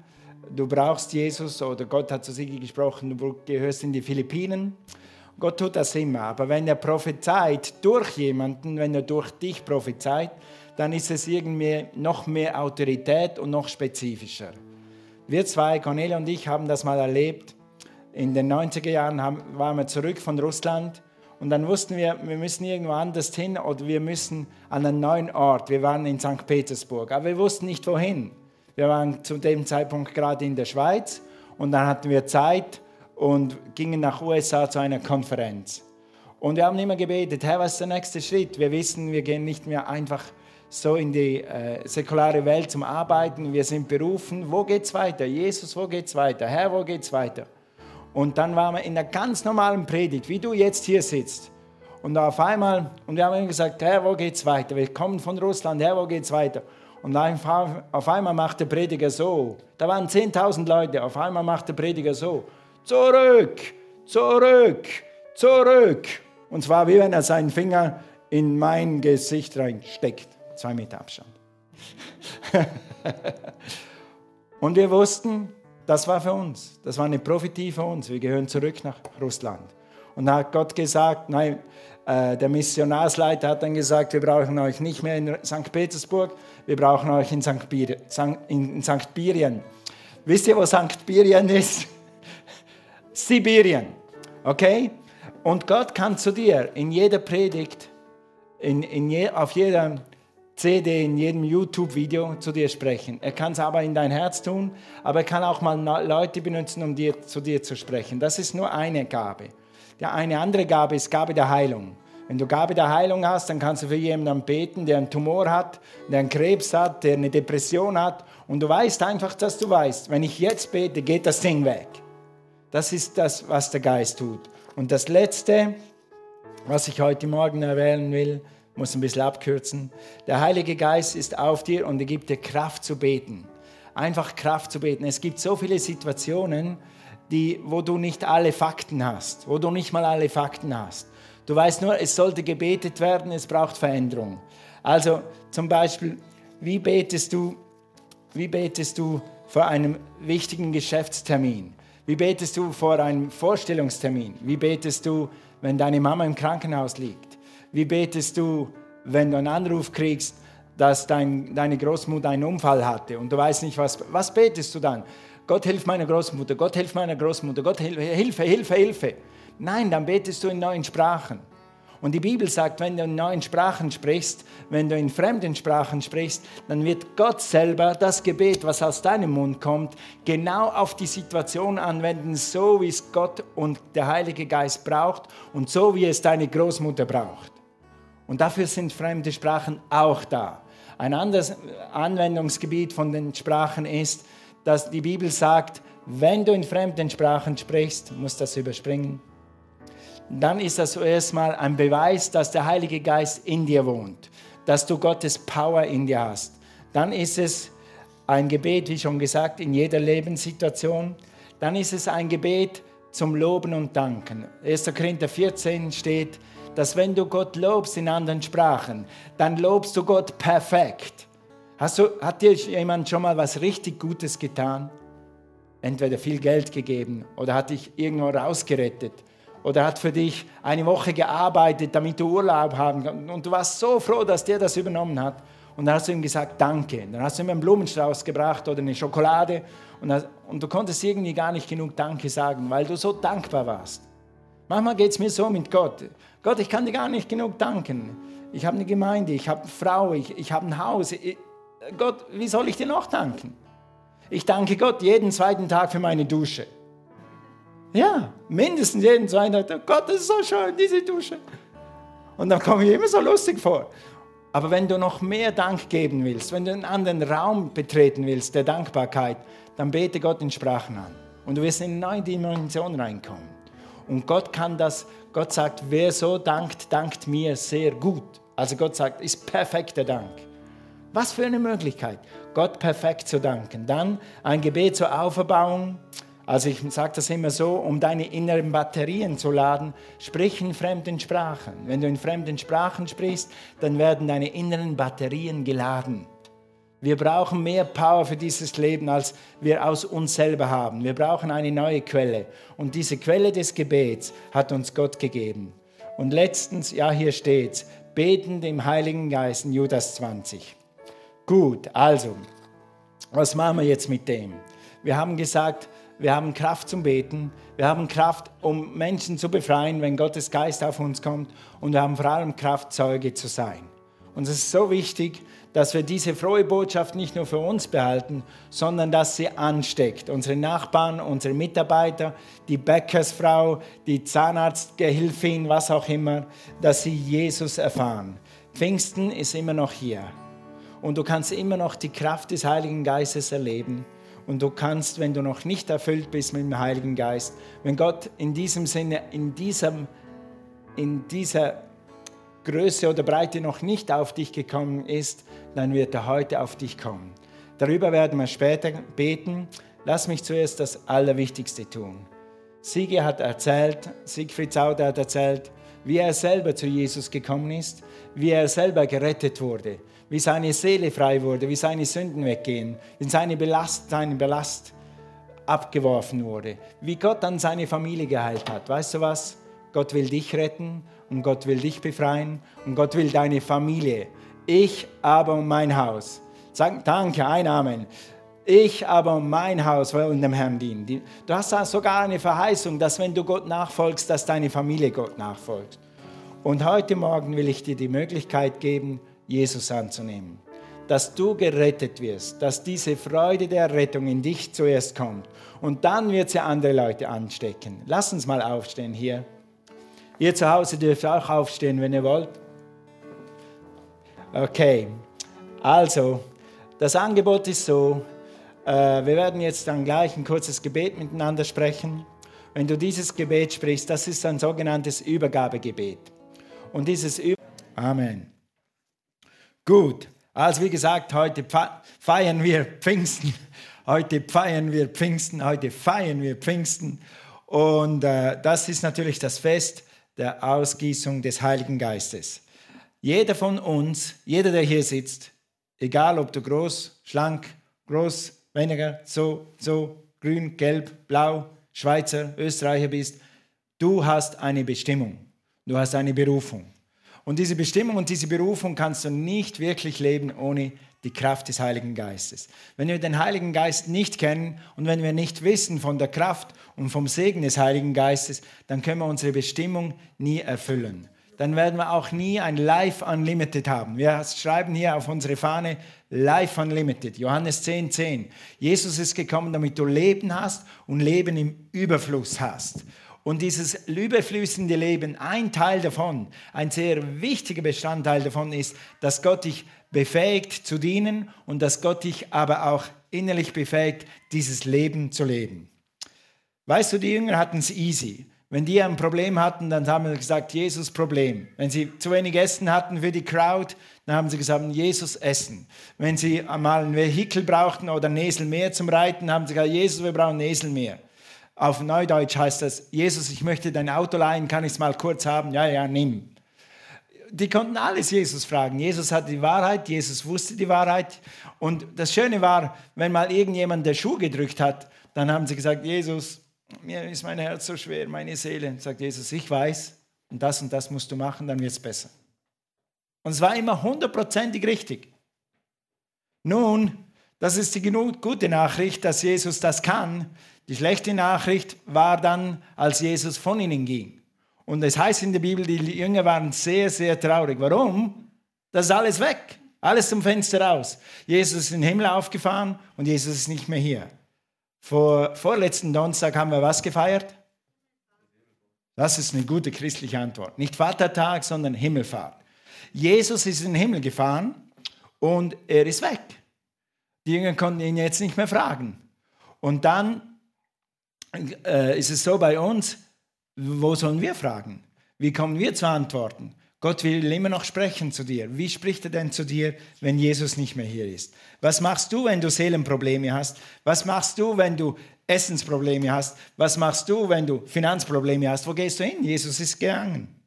du brauchst Jesus oder Gott hat zu Sigi gesprochen, du gehörst in die Philippinen. Gott tut das immer, aber wenn er prophezeit durch jemanden, wenn er durch dich prophezeit, dann ist es irgendwie noch mehr Autorität und noch spezifischer. Wir zwei, Cornelia und ich, haben das mal erlebt. In den 90er Jahren haben, waren wir zurück von Russland und dann wussten wir, wir müssen irgendwo anders hin oder wir müssen an einen neuen Ort. Wir waren in St. Petersburg, aber wir wussten nicht wohin. Wir waren zu dem Zeitpunkt gerade in der Schweiz und dann hatten wir Zeit und gingen nach USA zu einer Konferenz. Und wir haben immer gebetet, Herr, was ist der nächste Schritt? Wir wissen, wir gehen nicht mehr einfach so in die äh, säkulare Welt zum Arbeiten. Wir sind berufen. Wo geht's weiter? Jesus, wo geht's weiter? Herr, wo geht's weiter? Und dann waren wir in einer ganz normalen Predigt, wie du jetzt hier sitzt. Und auf einmal, und wir haben gesagt, Herr, wo geht's weiter? Wir kommen von Russland, Herr, wo geht's weiter? Und auf einmal macht der Prediger so. Da waren 10.000 Leute. Auf einmal macht der Prediger so. Zurück, zurück, zurück. Und zwar wie wenn er seinen Finger in mein Gesicht reinsteckt. Zwei Meter Abstand. und wir wussten, das war für uns. Das war eine Prophetie für uns. Wir gehören zurück nach Russland. Und da hat Gott gesagt, nein, äh, der Missionarsleiter hat dann gesagt, wir brauchen euch nicht mehr in St. Petersburg, wir brauchen euch in St. Bir in St. Birien. Wisst ihr, wo St. Birien ist? Sibirien. Okay? Und Gott kann zu dir in jeder Predigt, in, in je, auf jeder CD, in jedem YouTube-Video zu dir sprechen. Er kann es aber in dein Herz tun, aber er kann auch mal Leute benutzen, um dir, zu dir zu sprechen. Das ist nur eine Gabe. Die eine andere Gabe ist Gabe der Heilung. Wenn du Gabe der Heilung hast, dann kannst du für jemanden beten, der einen Tumor hat, der einen Krebs hat, der eine Depression hat. Und du weißt einfach, dass du weißt, wenn ich jetzt bete, geht das Ding weg. Das ist das, was der Geist tut. Und das Letzte, was ich heute Morgen erwähnen will, muss ein bisschen abkürzen. Der Heilige Geist ist auf dir und er gibt dir Kraft zu beten. Einfach Kraft zu beten. Es gibt so viele Situationen, die, wo du nicht alle Fakten hast, wo du nicht mal alle Fakten hast. Du weißt nur, es sollte gebetet werden, es braucht Veränderung. Also zum Beispiel, wie betest du, wie betest du vor einem wichtigen Geschäftstermin? Wie betest du vor einem Vorstellungstermin? Wie betest du, wenn deine Mama im Krankenhaus liegt? Wie betest du, wenn du einen Anruf kriegst, dass dein, deine Großmutter einen Unfall hatte und du weißt nicht, was, was betest du dann? Gott hilf meiner Großmutter, Gott hilf meiner Großmutter, Gott hilf, Hilfe, Hilfe, Hilfe. Nein, dann betest du in neuen Sprachen. Und die Bibel sagt, wenn du in neuen Sprachen sprichst, wenn du in fremden Sprachen sprichst, dann wird Gott selber das Gebet, was aus deinem Mund kommt, genau auf die Situation anwenden, so wie es Gott und der Heilige Geist braucht und so wie es deine Großmutter braucht. Und dafür sind fremde Sprachen auch da. Ein anderes Anwendungsgebiet von den Sprachen ist, dass die Bibel sagt, wenn du in fremden Sprachen sprichst, musst das überspringen, dann ist das zuerst mal ein Beweis, dass der Heilige Geist in dir wohnt, dass du Gottes Power in dir hast. Dann ist es ein Gebet, wie schon gesagt, in jeder Lebenssituation. Dann ist es ein Gebet zum Loben und Danken. 1. Korinther 14 steht, dass wenn du Gott lobst in anderen Sprachen, dann lobst du Gott perfekt. Hast du, hat dir jemand schon mal was richtig Gutes getan? Entweder viel Geld gegeben oder hat dich irgendwo rausgerettet oder hat für dich eine Woche gearbeitet, damit du Urlaub haben kannst. Und du warst so froh, dass der das übernommen hat. Und dann hast du ihm gesagt, danke. Dann hast du ihm einen Blumenstrauß gebracht oder eine Schokolade. Und, und du konntest irgendwie gar nicht genug Danke sagen, weil du so dankbar warst. Manchmal geht es mir so mit Gott. Gott, ich kann dir gar nicht genug danken. Ich habe eine Gemeinde, ich habe eine Frau, ich, ich habe ein Haus. Ich, Gott, wie soll ich dir noch danken? Ich danke Gott jeden zweiten Tag für meine Dusche. Ja, mindestens jeden zweiten Tag. Gott, das ist so schön, diese Dusche. Und dann komme ich immer so lustig vor. Aber wenn du noch mehr Dank geben willst, wenn du einen anderen Raum betreten willst, der Dankbarkeit, dann bete Gott in Sprachen an. Und du wirst in eine neue Dimension reinkommen. Und Gott kann das, Gott sagt, wer so dankt, dankt mir sehr gut. Also Gott sagt, ist perfekter Dank. Was für eine Möglichkeit, Gott perfekt zu danken. Dann ein Gebet zur Auferbauung. Also ich sage das immer so, um deine inneren Batterien zu laden, sprich in fremden Sprachen. Wenn du in fremden Sprachen sprichst, dann werden deine inneren Batterien geladen. Wir brauchen mehr Power für dieses Leben, als wir aus uns selber haben. Wir brauchen eine neue Quelle. Und diese Quelle des Gebets hat uns Gott gegeben. Und letztens, ja, hier steht's, betend im Heiligen Geist in Judas 20. Gut, also, was machen wir jetzt mit dem? Wir haben gesagt, wir haben Kraft zum Beten, wir haben Kraft, um Menschen zu befreien, wenn Gottes Geist auf uns kommt und wir haben vor allem Kraft, Zeuge zu sein. Und es ist so wichtig, dass wir diese frohe Botschaft nicht nur für uns behalten, sondern dass sie ansteckt. Unsere Nachbarn, unsere Mitarbeiter, die Bäckersfrau, die Zahnarztgehilfin, was auch immer, dass sie Jesus erfahren. Pfingsten ist immer noch hier und du kannst immer noch die Kraft des Heiligen Geistes erleben. Und du kannst, wenn du noch nicht erfüllt bist mit dem Heiligen Geist, wenn Gott in diesem Sinne, in, diesem, in dieser Größe oder Breite noch nicht auf dich gekommen ist, dann wird er heute auf dich kommen. Darüber werden wir später beten. Lass mich zuerst das Allerwichtigste tun. Siege hat erzählt, Siegfried Sauter hat erzählt, wie er selber zu Jesus gekommen ist, wie er selber gerettet wurde, wie seine Seele frei wurde, wie seine Sünden weggehen, wie seine Belast, sein Belast abgeworfen wurde, wie Gott dann seine Familie geheilt hat. Weißt du was? Gott will dich retten und Gott will dich befreien und Gott will deine Familie. Ich aber um mein Haus. Sag danke, ein Amen. Ich aber um mein Haus wollen dem Herrn dienen. Du hast sogar eine Verheißung, dass wenn du Gott nachfolgst, dass deine Familie Gott nachfolgt. Und heute Morgen will ich dir die Möglichkeit geben, Jesus anzunehmen. Dass du gerettet wirst, dass diese Freude der Rettung in dich zuerst kommt. Und dann wird sie andere Leute anstecken. Lass uns mal aufstehen hier. Ihr zu Hause dürft auch aufstehen, wenn ihr wollt. Okay, also, das Angebot ist so, äh, wir werden jetzt dann gleich ein kurzes Gebet miteinander sprechen. Wenn du dieses Gebet sprichst, das ist ein sogenanntes Übergabegebet. Und dieses Über Amen. Gut, also wie gesagt, heute feiern wir Pfingsten. Heute feiern wir Pfingsten. Heute feiern wir Pfingsten. Und äh, das ist natürlich das Fest der Ausgießung des Heiligen Geistes. Jeder von uns, jeder, der hier sitzt, egal ob du groß, schlank, groß, weniger, so, so, grün, gelb, blau, Schweizer, Österreicher bist, du hast eine Bestimmung, du hast eine Berufung. Und diese Bestimmung und diese Berufung kannst du nicht wirklich leben ohne die Kraft des Heiligen Geistes. Wenn wir den Heiligen Geist nicht kennen und wenn wir nicht wissen von der Kraft und vom Segen des Heiligen Geistes, dann können wir unsere Bestimmung nie erfüllen. Dann werden wir auch nie ein Life Unlimited haben. Wir schreiben hier auf unsere Fahne Life Unlimited, Johannes 10, 10. Jesus ist gekommen, damit du Leben hast und Leben im Überfluss hast. Und dieses überflüssende Leben, ein Teil davon, ein sehr wichtiger Bestandteil davon ist, dass Gott dich befähigt zu dienen und dass Gott dich aber auch innerlich befähigt, dieses Leben zu leben. Weißt du, die Jünger hatten es easy. Wenn die ein Problem hatten, dann haben sie gesagt, Jesus Problem. Wenn sie zu wenig Essen hatten für die Crowd, dann haben sie gesagt, Jesus Essen. Wenn sie einmal ein Vehikel brauchten oder ein Esel mehr zum Reiten, haben sie gesagt, Jesus, wir brauchen ein Esel mehr. Auf Neudeutsch heißt das, Jesus, ich möchte dein Auto leihen, kann ich es mal kurz haben? Ja, ja, nimm. Die konnten alles Jesus fragen. Jesus hatte die Wahrheit, Jesus wusste die Wahrheit. Und das Schöne war, wenn mal irgendjemand der Schuh gedrückt hat, dann haben sie gesagt, Jesus, mir ist mein Herz so schwer, meine Seele. Sagt Jesus, ich weiß, und das und das musst du machen, dann wird es besser. Und es war immer hundertprozentig richtig. Nun, das ist die gute Nachricht, dass Jesus das kann. Die schlechte Nachricht war dann, als Jesus von ihnen ging. Und es heißt in der Bibel, die Jünger waren sehr, sehr traurig. Warum? Das ist alles weg. Alles zum Fenster raus. Jesus ist in den Himmel aufgefahren und Jesus ist nicht mehr hier. Vor vorletzten Donnerstag haben wir was gefeiert? Das ist eine gute christliche Antwort. Nicht Vatertag, sondern Himmelfahrt. Jesus ist in den Himmel gefahren und er ist weg. Die Jünger konnten ihn jetzt nicht mehr fragen. Und dann äh, ist es so bei uns, wo sollen wir fragen? Wie kommen wir zu Antworten? Gott will immer noch sprechen zu dir. Wie spricht er denn zu dir, wenn Jesus nicht mehr hier ist? Was machst du, wenn du Seelenprobleme hast? Was machst du, wenn du Essensprobleme hast? Was machst du, wenn du Finanzprobleme hast? Wo gehst du hin? Jesus ist gegangen.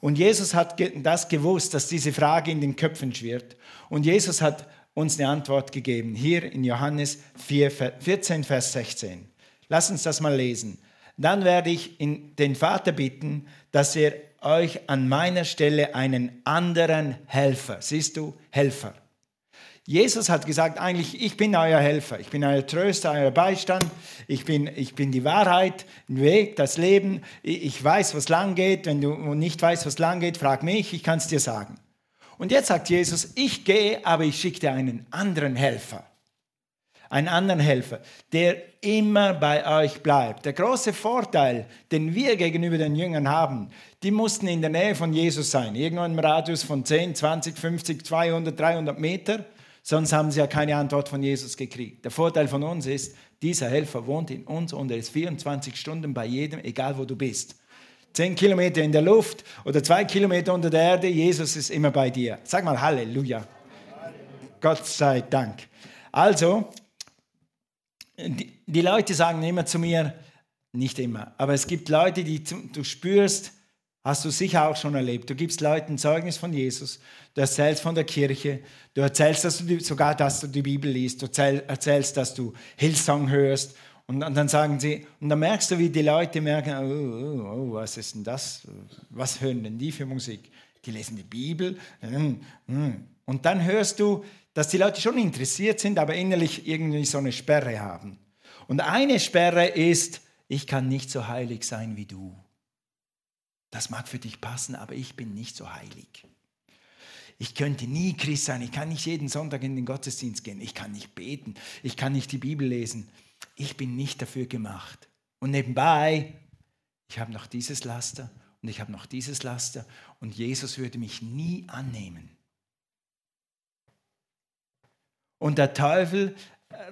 Und Jesus hat das gewusst, dass diese Frage in den Köpfen schwirrt. Und Jesus hat uns eine Antwort gegeben, hier in Johannes 4, 14, Vers 16. Lass uns das mal lesen. Dann werde ich den Vater bitten, dass er euch an meiner Stelle einen anderen Helfer, siehst du, Helfer. Jesus hat gesagt, eigentlich, ich bin euer Helfer, ich bin euer Tröster, euer Beistand, ich bin, ich bin die Wahrheit, der Weg, das Leben, ich weiß, was lang geht, wenn du nicht weißt, was lang geht, frag mich, ich kann es dir sagen. Und jetzt sagt Jesus, ich gehe, aber ich schicke dir einen anderen Helfer einen anderen Helfer, der immer bei euch bleibt. Der große Vorteil, den wir gegenüber den Jüngern haben, die mussten in der Nähe von Jesus sein, irgendwo im Radius von 10, 20, 50, 200, 300 Meter, sonst haben sie ja keine Antwort von Jesus gekriegt. Der Vorteil von uns ist, dieser Helfer wohnt in uns und er ist 24 Stunden bei jedem, egal wo du bist. Zehn Kilometer in der Luft oder zwei Kilometer unter der Erde, Jesus ist immer bei dir. Sag mal Halleluja. Gott sei Dank. Also, die, die Leute sagen immer zu mir, nicht immer. Aber es gibt Leute, die du spürst, hast du sicher auch schon erlebt. Du gibst Leuten Zeugnis von Jesus, du erzählst von der Kirche, du erzählst dass du sogar, dass du die Bibel liest, du erzählst, dass du Hillsong hörst und dann sagen sie, und dann merkst du, wie die Leute merken, oh, oh, oh, was ist denn das? Was hören denn die für Musik? Die lesen die Bibel. Hm, hm. Und dann hörst du, dass die Leute schon interessiert sind, aber innerlich irgendwie so eine Sperre haben. Und eine Sperre ist, ich kann nicht so heilig sein wie du. Das mag für dich passen, aber ich bin nicht so heilig. Ich könnte nie Christ sein, ich kann nicht jeden Sonntag in den Gottesdienst gehen, ich kann nicht beten, ich kann nicht die Bibel lesen. Ich bin nicht dafür gemacht. Und nebenbei, ich habe noch dieses Laster und ich habe noch dieses Laster und Jesus würde mich nie annehmen. Und der Teufel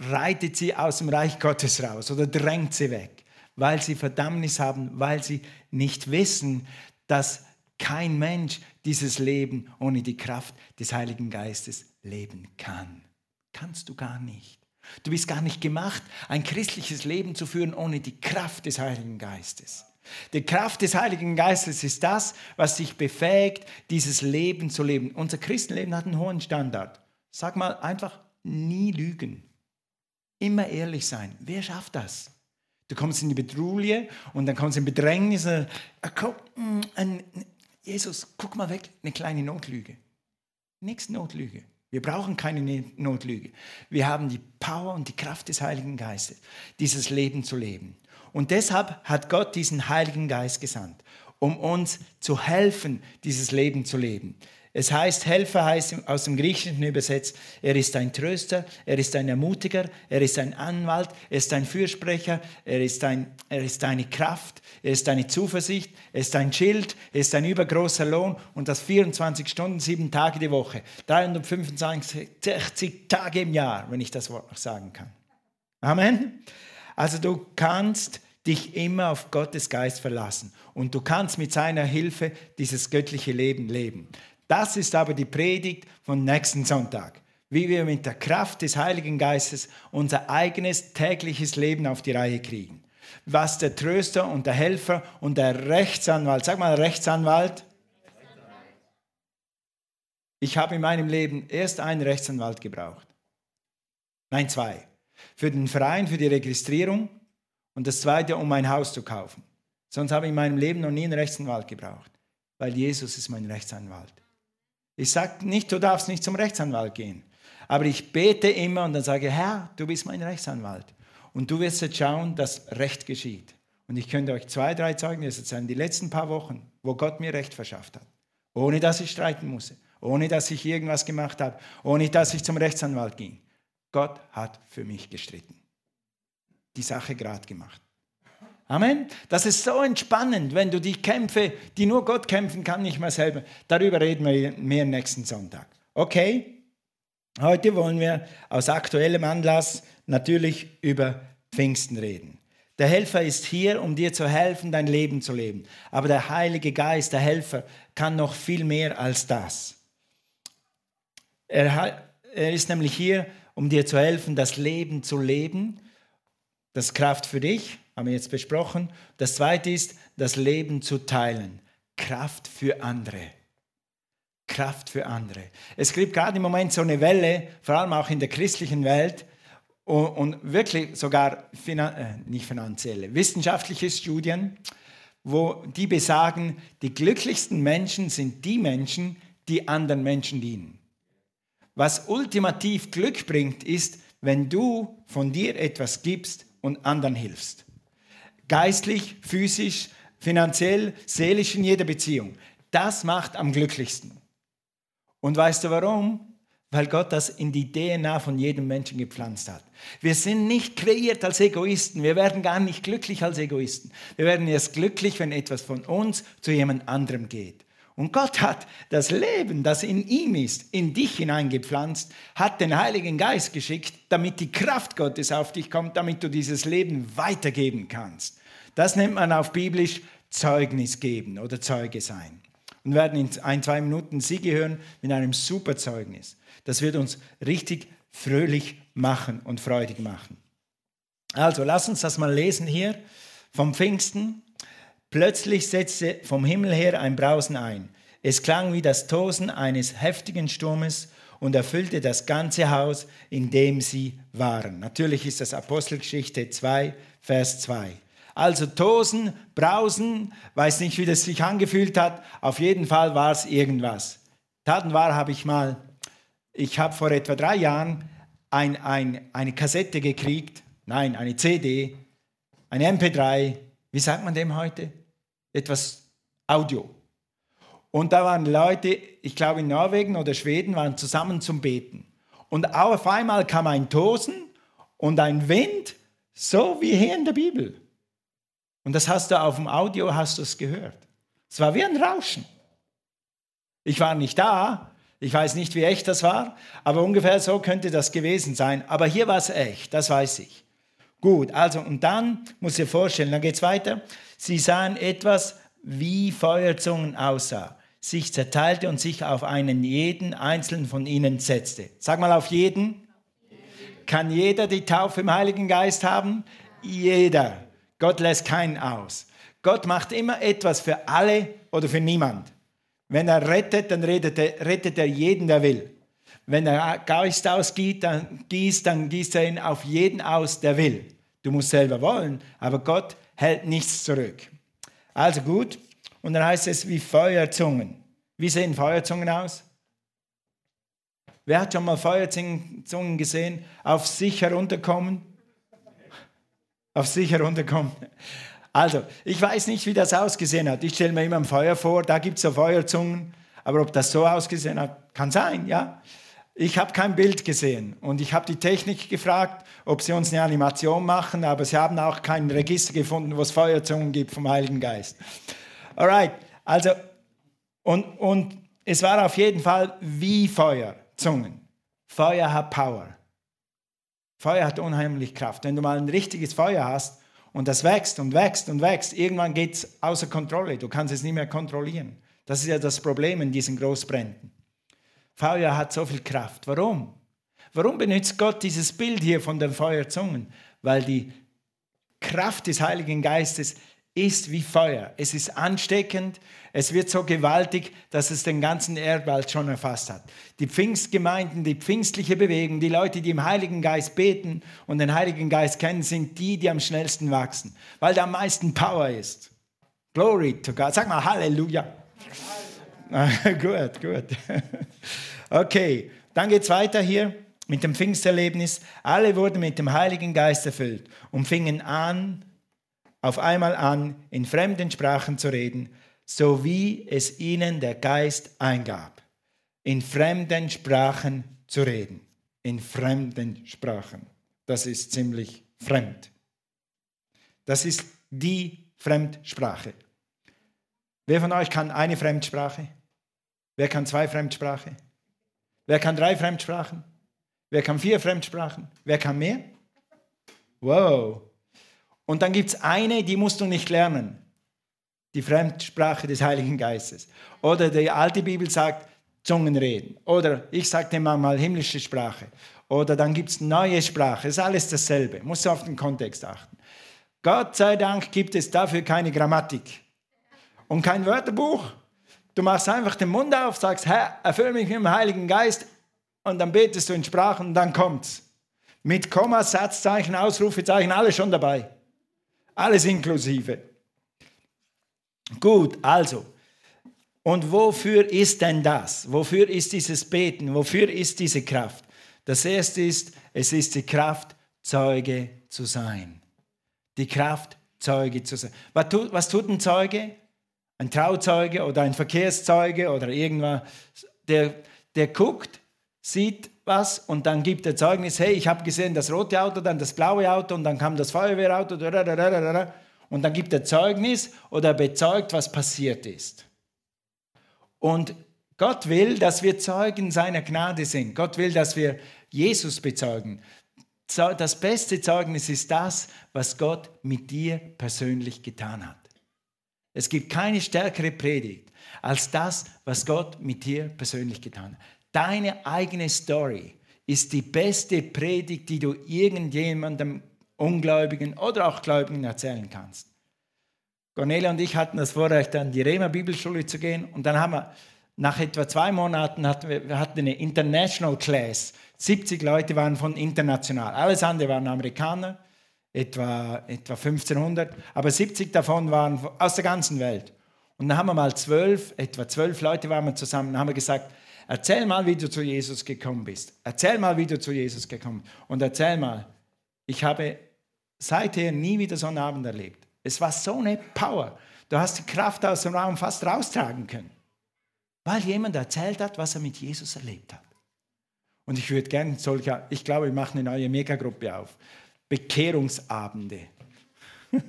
reitet sie aus dem Reich Gottes raus oder drängt sie weg, weil sie Verdammnis haben, weil sie nicht wissen, dass kein Mensch dieses Leben ohne die Kraft des Heiligen Geistes leben kann. Kannst du gar nicht. Du bist gar nicht gemacht, ein christliches Leben zu führen ohne die Kraft des Heiligen Geistes. Die Kraft des Heiligen Geistes ist das, was dich befähigt, dieses Leben zu leben. Unser Christenleben hat einen hohen Standard. Sag mal einfach, nie lügen. Immer ehrlich sein. Wer schafft das? Du kommst in die Bedrulie und dann kommst du in Bedrängnis. Und, mm, Jesus, guck mal weg, eine kleine Notlüge. Nichts Notlüge. Wir brauchen keine ne-, Notlüge. Wir haben die Power und die Kraft des Heiligen Geistes, dieses Leben zu leben. Und deshalb hat Gott diesen Heiligen Geist gesandt, um uns zu helfen, dieses Leben zu leben. Es heißt, Helfer heißt aus dem Griechischen übersetzt, er ist ein Tröster, er ist ein Ermutiger, er ist ein Anwalt, er ist ein Fürsprecher, er ist, ein, er ist eine Kraft, er ist eine Zuversicht, er ist ein Schild, er ist ein übergroßer Lohn und das 24 Stunden, sieben Tage die Woche, 365 Tage im Jahr, wenn ich das Wort noch sagen kann. Amen. Also du kannst dich immer auf Gottes Geist verlassen und du kannst mit seiner Hilfe dieses göttliche Leben leben. Das ist aber die Predigt von nächsten Sonntag, wie wir mit der Kraft des Heiligen Geistes unser eigenes tägliches Leben auf die Reihe kriegen. Was der Tröster und der Helfer und der Rechtsanwalt, sag mal Rechtsanwalt. Ich habe in meinem Leben erst einen Rechtsanwalt gebraucht. Nein, zwei. Für den Verein, für die Registrierung und das zweite, um mein Haus zu kaufen. Sonst habe ich in meinem Leben noch nie einen Rechtsanwalt gebraucht, weil Jesus ist mein Rechtsanwalt. Ich sage nicht, du darfst nicht zum Rechtsanwalt gehen. Aber ich bete immer und dann sage, Herr, du bist mein Rechtsanwalt. Und du wirst jetzt schauen, dass Recht geschieht. Und ich könnte euch zwei, drei Zeugnisse zeigen, die letzten paar Wochen, wo Gott mir Recht verschafft hat. Ohne dass ich streiten musste, ohne dass ich irgendwas gemacht habe, ohne dass ich zum Rechtsanwalt ging. Gott hat für mich gestritten. Die Sache gerade gemacht. Amen. Das ist so entspannend, wenn du die Kämpfe, die nur Gott kämpfen kann, nicht mehr selber. Darüber reden wir mehr nächsten Sonntag. Okay? Heute wollen wir aus aktuellem Anlass natürlich über Pfingsten reden. Der Helfer ist hier, um dir zu helfen, dein Leben zu leben. Aber der Heilige Geist, der Helfer, kann noch viel mehr als das. Er, er ist nämlich hier, um dir zu helfen, das Leben zu leben. Das ist Kraft für dich, haben wir jetzt besprochen. Das zweite ist, das Leben zu teilen. Kraft für andere. Kraft für andere. Es gibt gerade im Moment so eine Welle, vor allem auch in der christlichen Welt, und, und wirklich sogar finan äh, nicht finanzielle, wissenschaftliche Studien, wo die besagen, die glücklichsten Menschen sind die Menschen, die anderen Menschen dienen. Was ultimativ Glück bringt, ist, wenn du von dir etwas gibst und anderen hilfst. Geistlich, physisch, finanziell, seelisch in jeder Beziehung. Das macht am glücklichsten. Und weißt du warum? Weil Gott das in die DNA von jedem Menschen gepflanzt hat. Wir sind nicht kreiert als Egoisten. Wir werden gar nicht glücklich als Egoisten. Wir werden erst glücklich, wenn etwas von uns zu jemand anderem geht. Und Gott hat das Leben, das in ihm ist, in dich hineingepflanzt, hat den Heiligen Geist geschickt, damit die Kraft Gottes auf dich kommt, damit du dieses Leben weitergeben kannst. Das nennt man auf Biblisch Zeugnis geben oder Zeuge sein. Und werden in ein, zwei Minuten Siege hören mit einem super Zeugnis. Das wird uns richtig fröhlich machen und freudig machen. Also, lass uns das mal lesen hier vom Pfingsten. Plötzlich setzte vom Himmel her ein Brausen ein. Es klang wie das Tosen eines heftigen Sturmes und erfüllte das ganze Haus, in dem sie waren. Natürlich ist das Apostelgeschichte 2, Vers 2. Also Tosen, Brausen, weiß nicht, wie das sich angefühlt hat. Auf jeden Fall war es irgendwas. Taten war, habe ich mal, ich habe vor etwa drei Jahren ein, ein, eine Kassette gekriegt, nein, eine CD, eine MP3, wie sagt man dem heute? Etwas Audio. Und da waren Leute, ich glaube in Norwegen oder Schweden, waren zusammen zum Beten. Und auf einmal kam ein Tosen und ein Wind, so wie hier in der Bibel. Und das hast du auf dem Audio, hast du es gehört. Es war wie ein Rauschen. Ich war nicht da, ich weiß nicht, wie echt das war, aber ungefähr so könnte das gewesen sein. Aber hier war es echt, das weiß ich. Gut, also und dann muss ich dir vorstellen, dann geht es weiter. Sie sahen etwas, wie Feuerzungen aussah sich zerteilte und sich auf einen jeden einzelnen von ihnen setzte. Sag mal auf jeden. Kann jeder die Taufe im Heiligen Geist haben? Jeder. Gott lässt keinen aus. Gott macht immer etwas für alle oder für niemand. Wenn er rettet, dann rettet er, rettet er jeden, der will. Wenn er Geist ausgießt, dann gießt, dann gießt er ihn auf jeden aus, der will. Du musst selber wollen, aber Gott hält nichts zurück. Also gut, und dann heißt es wie Feuerzungen. Wie sehen Feuerzungen aus? Wer hat schon mal Feuerzungen gesehen? Auf sich herunterkommen? Auf sich herunterkommen. Also, ich weiß nicht, wie das ausgesehen hat. Ich stelle mir immer ein Feuer vor, da gibt es so Feuerzungen. Aber ob das so ausgesehen hat, kann sein, ja. Ich habe kein Bild gesehen und ich habe die Technik gefragt, ob sie uns eine Animation machen, aber sie haben auch kein Register gefunden, wo es Feuerzungen gibt vom Heiligen Geist. Alright, also, und, und es war auf jeden Fall wie Feuer, Zungen. Feuer hat Power. Feuer hat unheimlich Kraft. Wenn du mal ein richtiges Feuer hast und das wächst und wächst und wächst, irgendwann geht es außer Kontrolle. Du kannst es nicht mehr kontrollieren. Das ist ja das Problem in diesen Großbränden. Feuer hat so viel Kraft. Warum? Warum benutzt Gott dieses Bild hier von den Feuerzungen? Weil die Kraft des Heiligen Geistes ist wie Feuer. Es ist ansteckend, es wird so gewaltig, dass es den ganzen Erdwald schon erfasst hat. Die Pfingstgemeinden, die pfingstliche Bewegung, die Leute, die im Heiligen Geist beten und den Heiligen Geist kennen, sind die, die am schnellsten wachsen, weil da am meisten Power ist. Glory to God. Sag mal Halleluja. gut, gut. Okay, dann geht es weiter hier mit dem Pfingsterlebnis. Alle wurden mit dem Heiligen Geist erfüllt und fingen an, auf einmal an, in fremden Sprachen zu reden, so wie es ihnen der Geist eingab. In fremden Sprachen zu reden. In fremden Sprachen. Das ist ziemlich fremd. Das ist die Fremdsprache. Wer von euch kann eine Fremdsprache? Wer kann zwei Fremdsprachen? Wer kann drei Fremdsprachen? Wer kann vier Fremdsprachen? Wer kann mehr? Wow, und dann gibt es eine, die musst du nicht lernen. Die Fremdsprache des Heiligen Geistes. Oder die alte Bibel sagt Zungen reden. Oder ich sage dir mal himmlische Sprache. Oder dann gibt es neue Sprache. Es ist alles dasselbe. Musst du auf den Kontext achten. Gott sei Dank gibt es dafür keine Grammatik und kein Wörterbuch. Du machst einfach den Mund auf, sagst, Herr, erfüll mich mit dem Heiligen Geist und dann betest du in Sprachen und dann kommt's. Mit Komma, Satzzeichen, Ausrufezeichen, alles schon dabei. Alles inklusive. Gut, also. Und wofür ist denn das? Wofür ist dieses Beten? Wofür ist diese Kraft? Das erste ist, es ist die Kraft, Zeuge zu sein. Die Kraft, Zeuge zu sein. Was tut, was tut ein Zeuge? Ein Trauzeuge oder ein Verkehrszeuge oder irgendwas. Der, der guckt, sieht was und dann gibt er Zeugnis, hey, ich habe gesehen das rote Auto, dann das blaue Auto und dann kam das Feuerwehrauto und dann gibt er Zeugnis oder bezeugt, was passiert ist. Und Gott will, dass wir Zeugen seiner Gnade sind. Gott will, dass wir Jesus bezeugen. Das beste Zeugnis ist das, was Gott mit dir persönlich getan hat. Es gibt keine stärkere Predigt als das, was Gott mit dir persönlich getan hat. Deine eigene Story ist die beste Predigt, die du irgendjemandem Ungläubigen oder auch Gläubigen erzählen kannst. Cornelia und ich hatten das Vorrecht, an die Rema Bibelschule zu gehen. Und dann haben wir, nach etwa zwei Monaten, hatten wir, wir hatten eine International Class. 70 Leute waren von international. Alles andere waren Amerikaner, etwa, etwa 1500. Aber 70 davon waren aus der ganzen Welt. Und dann haben wir mal zwölf, etwa zwölf Leute waren wir zusammen, und haben wir gesagt, erzähl mal, wie du zu Jesus gekommen bist. Erzähl mal, wie du zu Jesus gekommen bist. Und erzähl mal, ich habe seither nie wieder so einen Abend erlebt. Es war so eine Power. Du hast die Kraft aus dem Raum fast raustragen können. Weil jemand erzählt hat, was er mit Jesus erlebt hat. Und ich würde gerne solche, ich glaube, wir machen eine neue Megagruppe auf. Bekehrungsabende.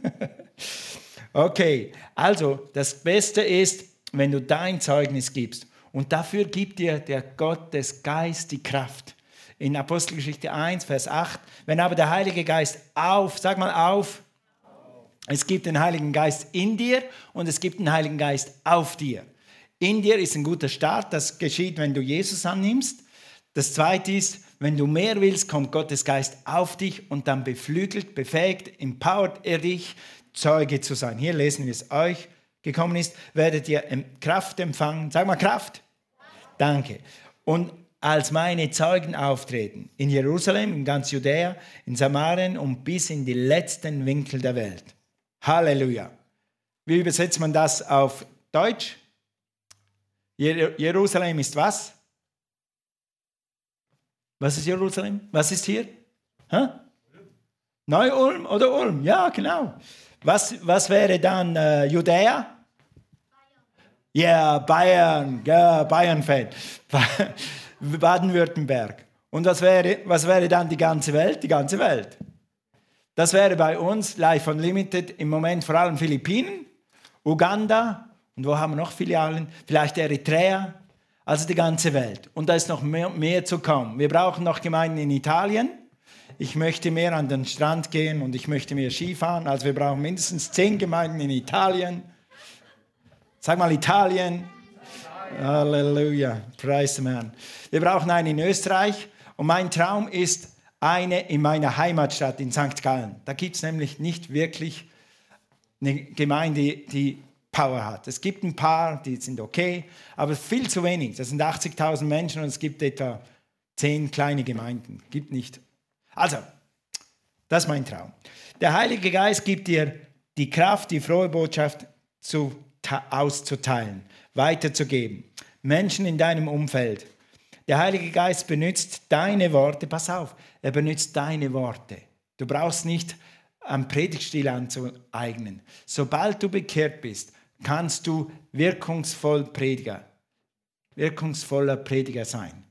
okay, also das Beste ist, wenn du dein Zeugnis gibst. Und dafür gibt dir der Gott des Geistes die Kraft in Apostelgeschichte 1, Vers 8. Wenn aber der Heilige Geist auf, sag mal auf, es gibt den Heiligen Geist in dir und es gibt den Heiligen Geist auf dir. In dir ist ein guter Start, das geschieht, wenn du Jesus annimmst. Das zweite ist, wenn du mehr willst, kommt Gottes Geist auf dich und dann beflügelt, befähigt, empowert er dich, Zeuge zu sein. Hier lesen wir es euch gekommen ist, werdet ihr Kraft empfangen. Sag mal Kraft. Danke. Und als meine Zeugen auftreten. In Jerusalem, in ganz Judäa, in Samarien und bis in die letzten Winkel der Welt. Halleluja. Wie übersetzt man das auf Deutsch? Jerusalem ist was? Was ist Jerusalem? Was ist hier? Hä? Neu-Ulm oder Ulm? Ja, genau. Was, was wäre dann äh, Judäa? Ja, yeah, Bayern, ja, Bayern-Fan. Baden-Württemberg. Und was wäre, was wäre dann die ganze Welt? Die ganze Welt. Das wäre bei uns Live Unlimited im Moment vor allem Philippinen, Uganda und wo haben wir noch Filialen? Vielleicht Eritrea, also die ganze Welt. Und da ist noch mehr, mehr zu kommen. Wir brauchen noch Gemeinden in Italien. Ich möchte mehr an den Strand gehen und ich möchte mehr Skifahren. Also wir brauchen mindestens zehn Gemeinden in Italien. Sag mal Italien, Halleluja, praise the man. Wir brauchen eine in Österreich und mein Traum ist eine in meiner Heimatstadt in St. Gallen. Da gibt es nämlich nicht wirklich eine Gemeinde, die Power hat. Es gibt ein paar, die sind okay, aber viel zu wenig. Das sind 80.000 Menschen und es gibt etwa 10 kleine Gemeinden. Gibt nicht. Also, das ist mein Traum. Der Heilige Geist gibt dir die Kraft, die frohe Botschaft zu, auszuteilen weiterzugeben. Menschen in deinem Umfeld. Der Heilige Geist benutzt deine Worte. Pass auf, er benutzt deine Worte. Du brauchst nicht am Predigtstil anzueignen. Sobald du bekehrt bist, kannst du wirkungsvoll Prediger, wirkungsvoller Prediger sein.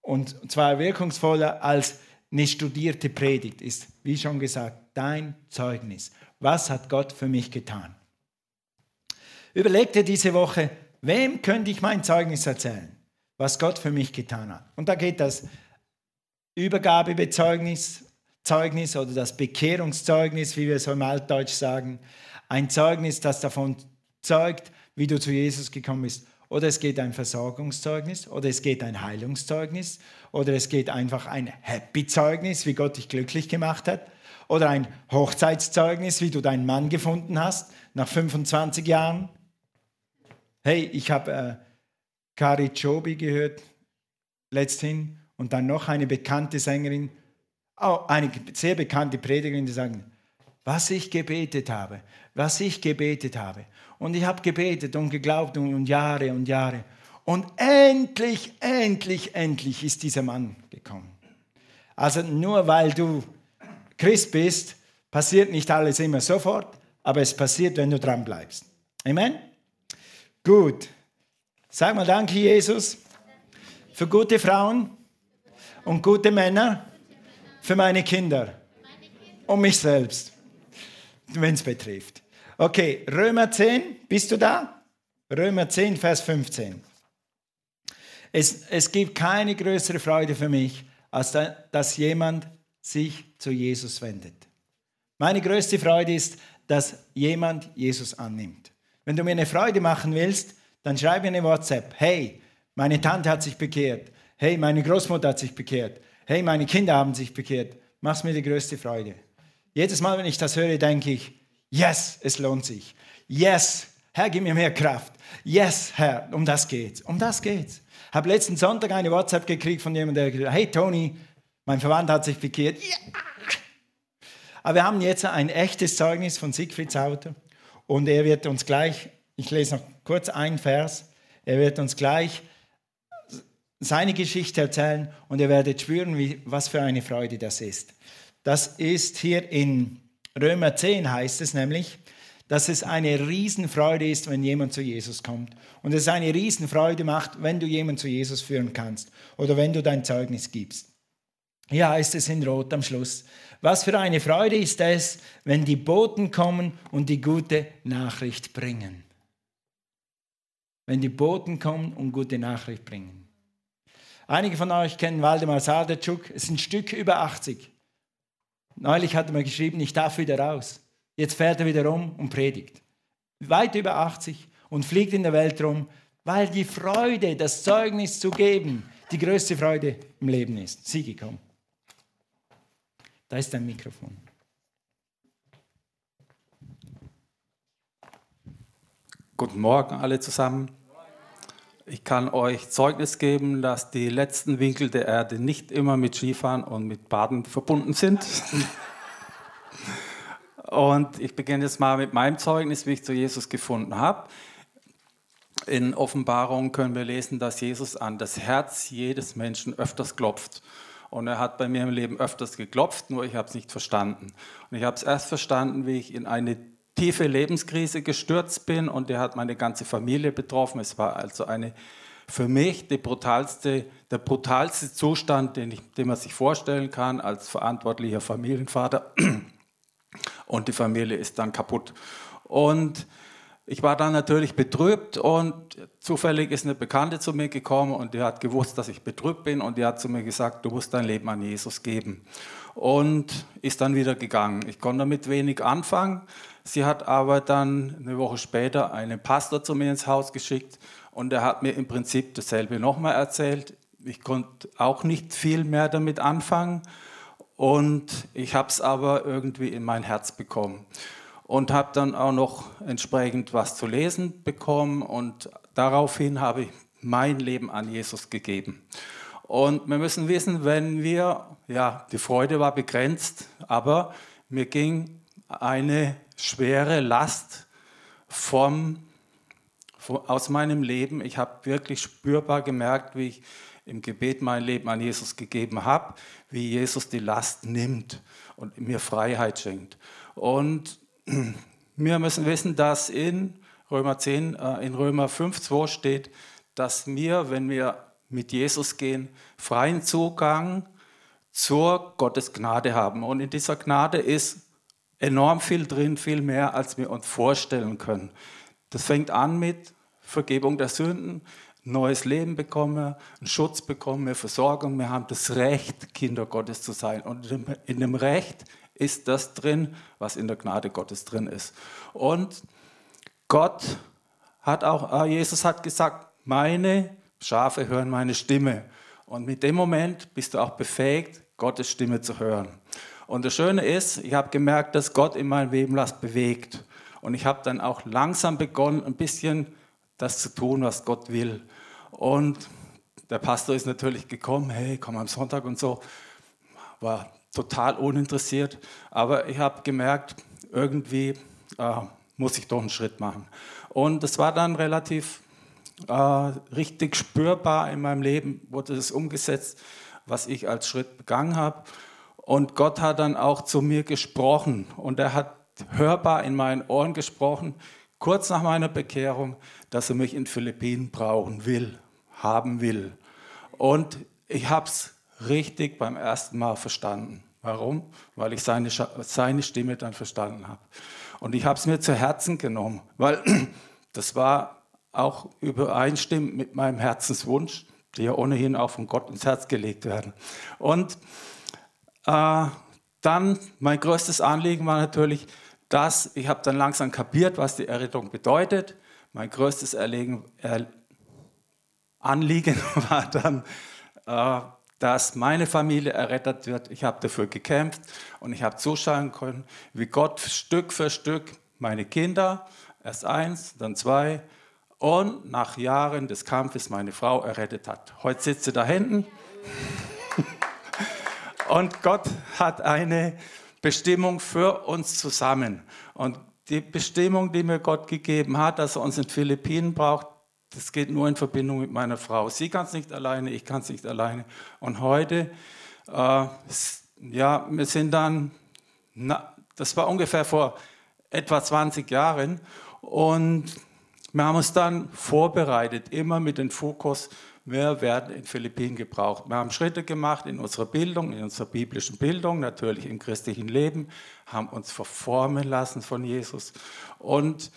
Und zwar wirkungsvoller als eine studierte Predigt ist, wie schon gesagt, dein Zeugnis. Was hat Gott für mich getan? Überleg dir diese Woche, Wem könnte ich mein Zeugnis erzählen, was Gott für mich getan hat? Und da geht das Übergabebezeugnis Zeugnis oder das Bekehrungszeugnis, wie wir so im Altdeutsch sagen. Ein Zeugnis, das davon zeugt, wie du zu Jesus gekommen bist. Oder es geht ein Versorgungszeugnis, oder es geht ein Heilungszeugnis, oder es geht einfach ein Happy-Zeugnis, wie Gott dich glücklich gemacht hat, oder ein Hochzeitszeugnis, wie du deinen Mann gefunden hast nach 25 Jahren. Hey, ich habe äh, Kari Chobi gehört letzthin und dann noch eine bekannte Sängerin, oh, eine sehr bekannte Predigerin, die sagen, was ich gebetet habe, was ich gebetet habe. Und ich habe gebetet und geglaubt und, Jahre und Jahre. Und endlich, endlich, endlich ist dieser Mann gekommen. Also nur weil du Christ bist, passiert nicht alles immer sofort, aber es passiert, wenn du dran bleibst. Amen. Gut. Sag mal Danke, Jesus, für gute Frauen und gute Männer, für meine Kinder und mich selbst, wenn es betrifft. Okay, Römer 10, bist du da? Römer 10, Vers 15. Es, es gibt keine größere Freude für mich, als da, dass jemand sich zu Jesus wendet. Meine größte Freude ist, dass jemand Jesus annimmt. Wenn du mir eine Freude machen willst, dann schreib mir eine WhatsApp. Hey, meine Tante hat sich bekehrt. Hey, meine Großmutter hat sich bekehrt. Hey, meine Kinder haben sich bekehrt. Mach's mir die größte Freude. Jedes Mal, wenn ich das höre, denke ich, yes, es lohnt sich. Yes, Herr, gib mir mehr Kraft. Yes, Herr, um das geht's. Um das geht's. Habe letzten Sonntag eine WhatsApp gekriegt von jemandem, der gesagt hat, hey Tony, mein Verwandter hat sich bekehrt. Ja. Aber wir haben jetzt ein echtes Zeugnis von Siegfried Sauter und er wird uns gleich, ich lese noch kurz einen Vers, er wird uns gleich seine Geschichte erzählen und ihr werdet spüren, wie, was für eine Freude das ist. Das ist hier in Römer 10 heißt es nämlich, dass es eine Riesenfreude ist, wenn jemand zu Jesus kommt. Und es eine Riesenfreude macht, wenn du jemanden zu Jesus führen kannst oder wenn du dein Zeugnis gibst. Hier heißt es in Rot am Schluss. Was für eine Freude ist es, wenn die Boten kommen und die gute Nachricht bringen. Wenn die Boten kommen und gute Nachricht bringen. Einige von euch kennen Waldemar es ist ein Stück über 80. Neulich hat er mir geschrieben, ich darf wieder raus. Jetzt fährt er wieder rum und predigt. Weit über 80 und fliegt in der Welt rum, weil die Freude, das Zeugnis zu geben, die größte Freude im Leben ist. Sieh, komm. Da ist dein Mikrofon. Guten Morgen alle zusammen. Ich kann euch Zeugnis geben, dass die letzten Winkel der Erde nicht immer mit Skifahren und mit Baden verbunden sind. Und ich beginne jetzt mal mit meinem Zeugnis, wie ich zu Jesus gefunden habe. In Offenbarung können wir lesen, dass Jesus an das Herz jedes Menschen öfters klopft. Und er hat bei mir im Leben öfters geklopft, nur ich habe es nicht verstanden. Und ich habe es erst verstanden, wie ich in eine tiefe Lebenskrise gestürzt bin und der hat meine ganze Familie betroffen. Es war also eine für mich die brutalste, der brutalste Zustand, den, ich, den man sich vorstellen kann als verantwortlicher Familienvater. Und die Familie ist dann kaputt. Und ich war dann natürlich betrübt und zufällig ist eine Bekannte zu mir gekommen und die hat gewusst, dass ich betrübt bin und die hat zu mir gesagt, du musst dein Leben an Jesus geben. Und ist dann wieder gegangen. Ich konnte damit wenig anfangen. Sie hat aber dann eine Woche später einen Pastor zu mir ins Haus geschickt und er hat mir im Prinzip dasselbe nochmal erzählt. Ich konnte auch nicht viel mehr damit anfangen und ich habe es aber irgendwie in mein Herz bekommen und habe dann auch noch entsprechend was zu lesen bekommen und daraufhin habe ich mein Leben an Jesus gegeben. Und wir müssen wissen, wenn wir, ja, die Freude war begrenzt, aber mir ging eine schwere Last vom, vom aus meinem Leben. Ich habe wirklich spürbar gemerkt, wie ich im Gebet mein Leben an Jesus gegeben habe, wie Jesus die Last nimmt und mir Freiheit schenkt. Und wir müssen wissen, dass in Römer 10, äh, in Römer 5, 2 steht, dass wir, wenn wir mit Jesus gehen, freien Zugang zur Gottes Gnade haben. Und in dieser Gnade ist enorm viel drin, viel mehr, als wir uns vorstellen können. Das fängt an mit Vergebung der Sünden, neues Leben bekommen, einen Schutz bekommen, Versorgung. Wir haben das Recht, Kinder Gottes zu sein. Und in dem Recht ist das drin, was in der Gnade Gottes drin ist. Und Gott hat auch, ah, Jesus hat gesagt, meine Schafe hören meine Stimme. Und mit dem Moment bist du auch befähigt, Gottes Stimme zu hören. Und das Schöne ist, ich habe gemerkt, dass Gott in meinem Leben was bewegt. Und ich habe dann auch langsam begonnen, ein bisschen das zu tun, was Gott will. Und der Pastor ist natürlich gekommen, hey, komm am Sonntag und so. War total uninteressiert. Aber ich habe gemerkt, irgendwie äh, muss ich doch einen Schritt machen. Und das war dann relativ äh, richtig spürbar in meinem Leben, wurde das umgesetzt, was ich als Schritt begangen habe. Und Gott hat dann auch zu mir gesprochen und er hat hörbar in meinen Ohren gesprochen, kurz nach meiner Bekehrung, dass er mich in Philippinen brauchen will, haben will. Und ich habe es richtig beim ersten Mal verstanden. Warum? Weil ich seine, seine Stimme dann verstanden habe. Und ich habe es mir zu Herzen genommen, weil das war auch übereinstimmend mit meinem Herzenswunsch, die ja ohnehin auch von Gott ins Herz gelegt werden. Und äh, dann mein größtes Anliegen war natürlich, dass ich habe dann langsam kapiert, was die Errettung bedeutet. Mein größtes Erlegen, er, Anliegen war dann, äh, dass meine Familie errettet wird. Ich habe dafür gekämpft und ich habe zuschauen können, wie Gott Stück für Stück meine Kinder Erst eins, dann zwei und nach Jahren des Kampfes meine Frau errettet hat. Heute sitzt sie da hinten. Und Gott hat eine Bestimmung für uns zusammen. Und die Bestimmung, die mir Gott gegeben hat, dass er uns in Philippinen braucht, das geht nur in Verbindung mit meiner Frau. Sie kann es nicht alleine, ich kann es nicht alleine. Und heute, äh, ja, wir sind dann, na, das war ungefähr vor etwa 20 Jahren, und wir haben uns dann vorbereitet, immer mit dem Fokus, wir werden in Philippinen gebraucht. Wir haben Schritte gemacht in unserer Bildung, in unserer biblischen Bildung, natürlich im christlichen Leben, haben uns verformen lassen von Jesus. Und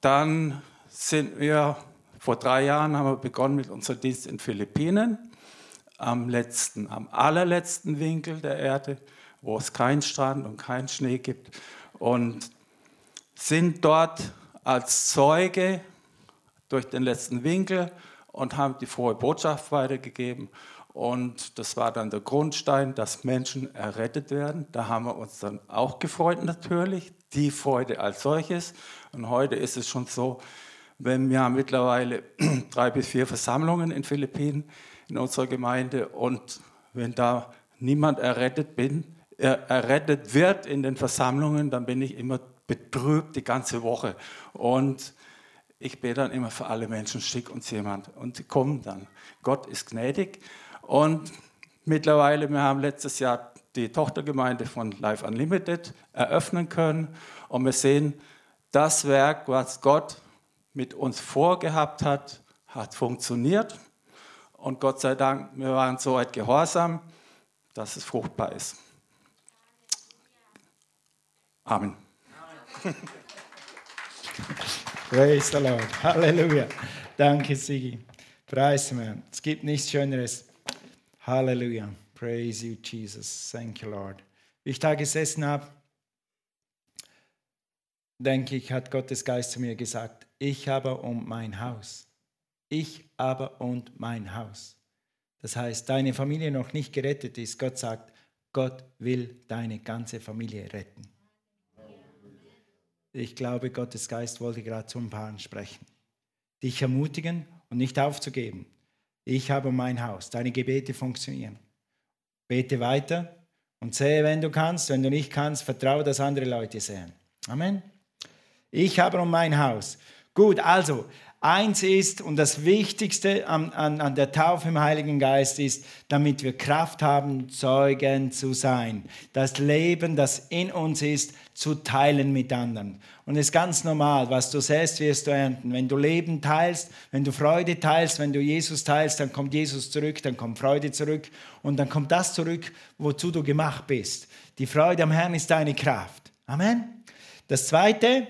dann sind wir, vor drei Jahren haben wir begonnen mit unserem Dienst in Philippinen, am letzten, am allerletzten Winkel der Erde, wo es keinen Strand und keinen Schnee gibt. Und sind dort als Zeuge durch den letzten Winkel und haben die frohe Botschaft weitergegeben. Und das war dann der Grundstein, dass Menschen errettet werden. Da haben wir uns dann auch gefreut natürlich, die Freude als solches. Und heute ist es schon so, wenn wir haben mittlerweile drei bis vier Versammlungen in Philippinen in unserer Gemeinde und wenn da niemand errettet bin, errettet wird in den Versammlungen, dann bin ich immer betrübt die ganze Woche. Und ich bete dann immer für alle Menschen, schick uns jemand. Und sie kommen dann. Gott ist gnädig. Und mittlerweile, wir haben letztes Jahr die Tochtergemeinde von Life Unlimited eröffnen können. Und wir sehen, das Werk, was Gott mit uns vorgehabt hat, hat funktioniert. Und Gott sei Dank, wir waren so weit gehorsam, dass es fruchtbar ist. Amen. Praise the Lord. Halleluja. Danke, Sigi. Preis mir. Es gibt nichts Schöneres. Halleluja. Praise you, Jesus. Thank you, Lord. Wie ich da gesessen habe, denke ich, hat Gottes Geist zu mir gesagt, ich aber und mein Haus. Ich aber und mein Haus. Das heißt, deine Familie noch nicht gerettet ist. Gott sagt, Gott will deine ganze Familie retten. Ich glaube, Gottes Geist wollte gerade zu ein paar sprechen. Dich ermutigen und nicht aufzugeben. Ich habe mein Haus. Deine Gebete funktionieren. Bete weiter und sehe, wenn du kannst. Wenn du nicht kannst, vertraue, dass andere Leute sehen. Amen. Ich habe mein Haus. Gut, also Eins ist, und das Wichtigste an, an, an, der Taufe im Heiligen Geist ist, damit wir Kraft haben, Zeugen zu sein. Das Leben, das in uns ist, zu teilen mit anderen. Und es ist ganz normal, was du säst, wirst du ernten. Wenn du Leben teilst, wenn du Freude teilst, wenn du Jesus teilst, dann kommt Jesus zurück, dann kommt Freude zurück und dann kommt das zurück, wozu du gemacht bist. Die Freude am Herrn ist deine Kraft. Amen. Das Zweite,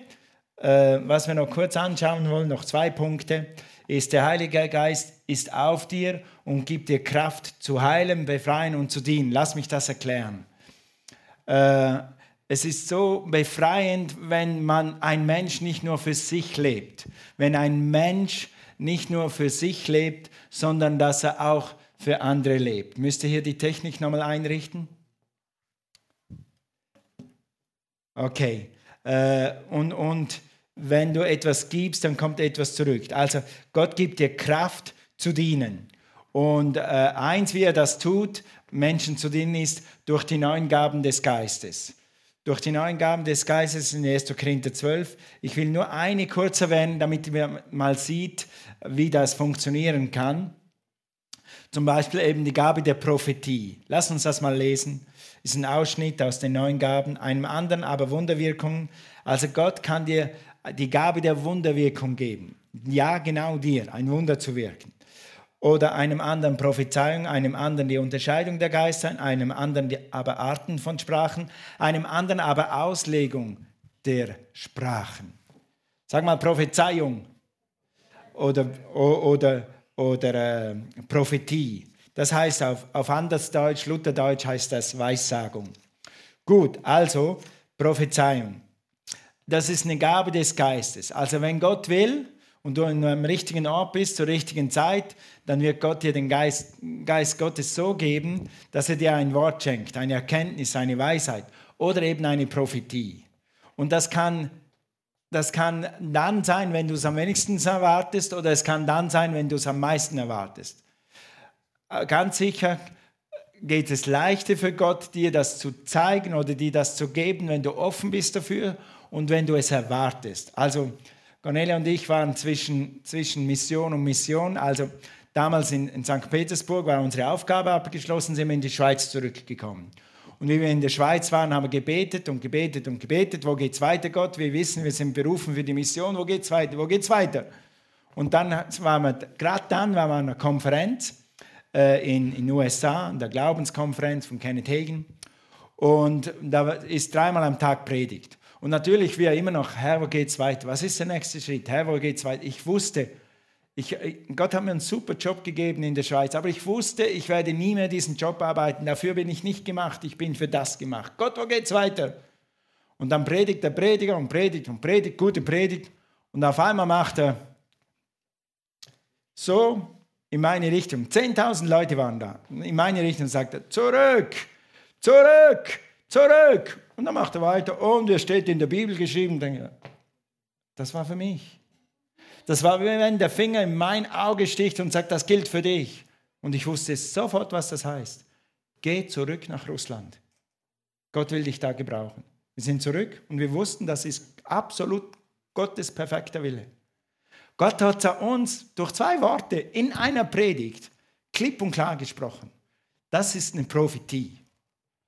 äh, was wir noch kurz anschauen wollen, noch zwei Punkte, ist der Heilige Geist ist auf dir und gibt dir Kraft zu heilen, befreien und zu dienen. Lass mich das erklären. Es ist so befreiend, wenn man ein Mensch nicht nur für sich lebt, wenn ein Mensch nicht nur für sich lebt, sondern dass er auch für andere lebt. Müsst ihr hier die Technik nochmal einrichten? Okay. Äh, und, und wenn du etwas gibst, dann kommt etwas zurück. Also Gott gibt dir Kraft zu dienen. Und äh, eins, wie er das tut, Menschen zu dienen, ist durch die neuen Gaben des Geistes. Durch die neuen Gaben des Geistes in 1. Korinther 12. Ich will nur eine kurz erwähnen, damit man mal sieht, wie das funktionieren kann. Zum Beispiel eben die Gabe der Prophetie. Lass uns das mal lesen. Ist ein Ausschnitt aus den neuen Gaben, einem anderen aber Wunderwirkungen. Also Gott kann dir die Gabe der Wunderwirkung geben. Ja, genau dir, ein Wunder zu wirken. Oder einem anderen Prophezeiung, einem anderen die Unterscheidung der Geister, einem anderen aber Arten von Sprachen, einem anderen aber Auslegung der Sprachen. Sag mal Prophezeiung oder, oder, oder äh, Prophetie. Das heißt auf, auf Andersdeutsch, Lutherdeutsch heißt das Weissagung. Gut, also Prophezeiung das ist eine Gabe des Geistes. Also wenn Gott will und du in einem richtigen Ort bist, zur richtigen Zeit, dann wird Gott dir den Geist, Geist Gottes so geben, dass er dir ein Wort schenkt, eine Erkenntnis, eine Weisheit oder eben eine Prophetie. Und das kann das kann dann sein, wenn du es am wenigsten erwartest, oder es kann dann sein, wenn du es am meisten erwartest. Äh, ganz sicher geht es leichter für Gott, dir das zu zeigen oder dir das zu geben, wenn du offen bist dafür und wenn du es erwartest. Also Cornelia und ich waren zwischen, zwischen Mission und Mission. Also damals in, in St. Petersburg war unsere Aufgabe abgeschlossen, sind wir in die Schweiz zurückgekommen. Und wie wir in der Schweiz waren, haben wir gebetet und gebetet und gebetet. Wo geht es weiter, Gott? Wir wissen, wir sind berufen für die Mission. Wo geht es weiter? Wo geht's weiter? Und dann waren wir, gerade dann waren wir an einer Konferenz äh, in den USA, an der Glaubenskonferenz von Kenneth Hagen. Und da ist dreimal am Tag Predigt. Und natürlich wir immer noch, Herr, wo geht es weiter? Was ist der nächste Schritt? Herr, wo geht es weiter? Ich wusste, ich, Gott hat mir einen super Job gegeben in der Schweiz, aber ich wusste, ich werde nie mehr diesen Job arbeiten. Dafür bin ich nicht gemacht. Ich bin für das gemacht. Gott, wo geht's weiter? Und dann predigt der Prediger und predigt und predigt, gute Predigt. Und auf einmal macht er so in meine Richtung. 10.000 Leute waren da. In meine Richtung sagt er, zurück, zurück, zurück. Und dann macht er weiter. Und er steht in der Bibel geschrieben. Denke, das war für mich. Das war wie wenn der Finger in mein Auge sticht und sagt, das gilt für dich. Und ich wusste sofort, was das heißt. Geh zurück nach Russland. Gott will dich da gebrauchen. Wir sind zurück und wir wussten, das ist absolut Gottes perfekter Wille. Gott hat zu uns durch zwei Worte in einer Predigt klipp und klar gesprochen. Das ist eine Prophetie.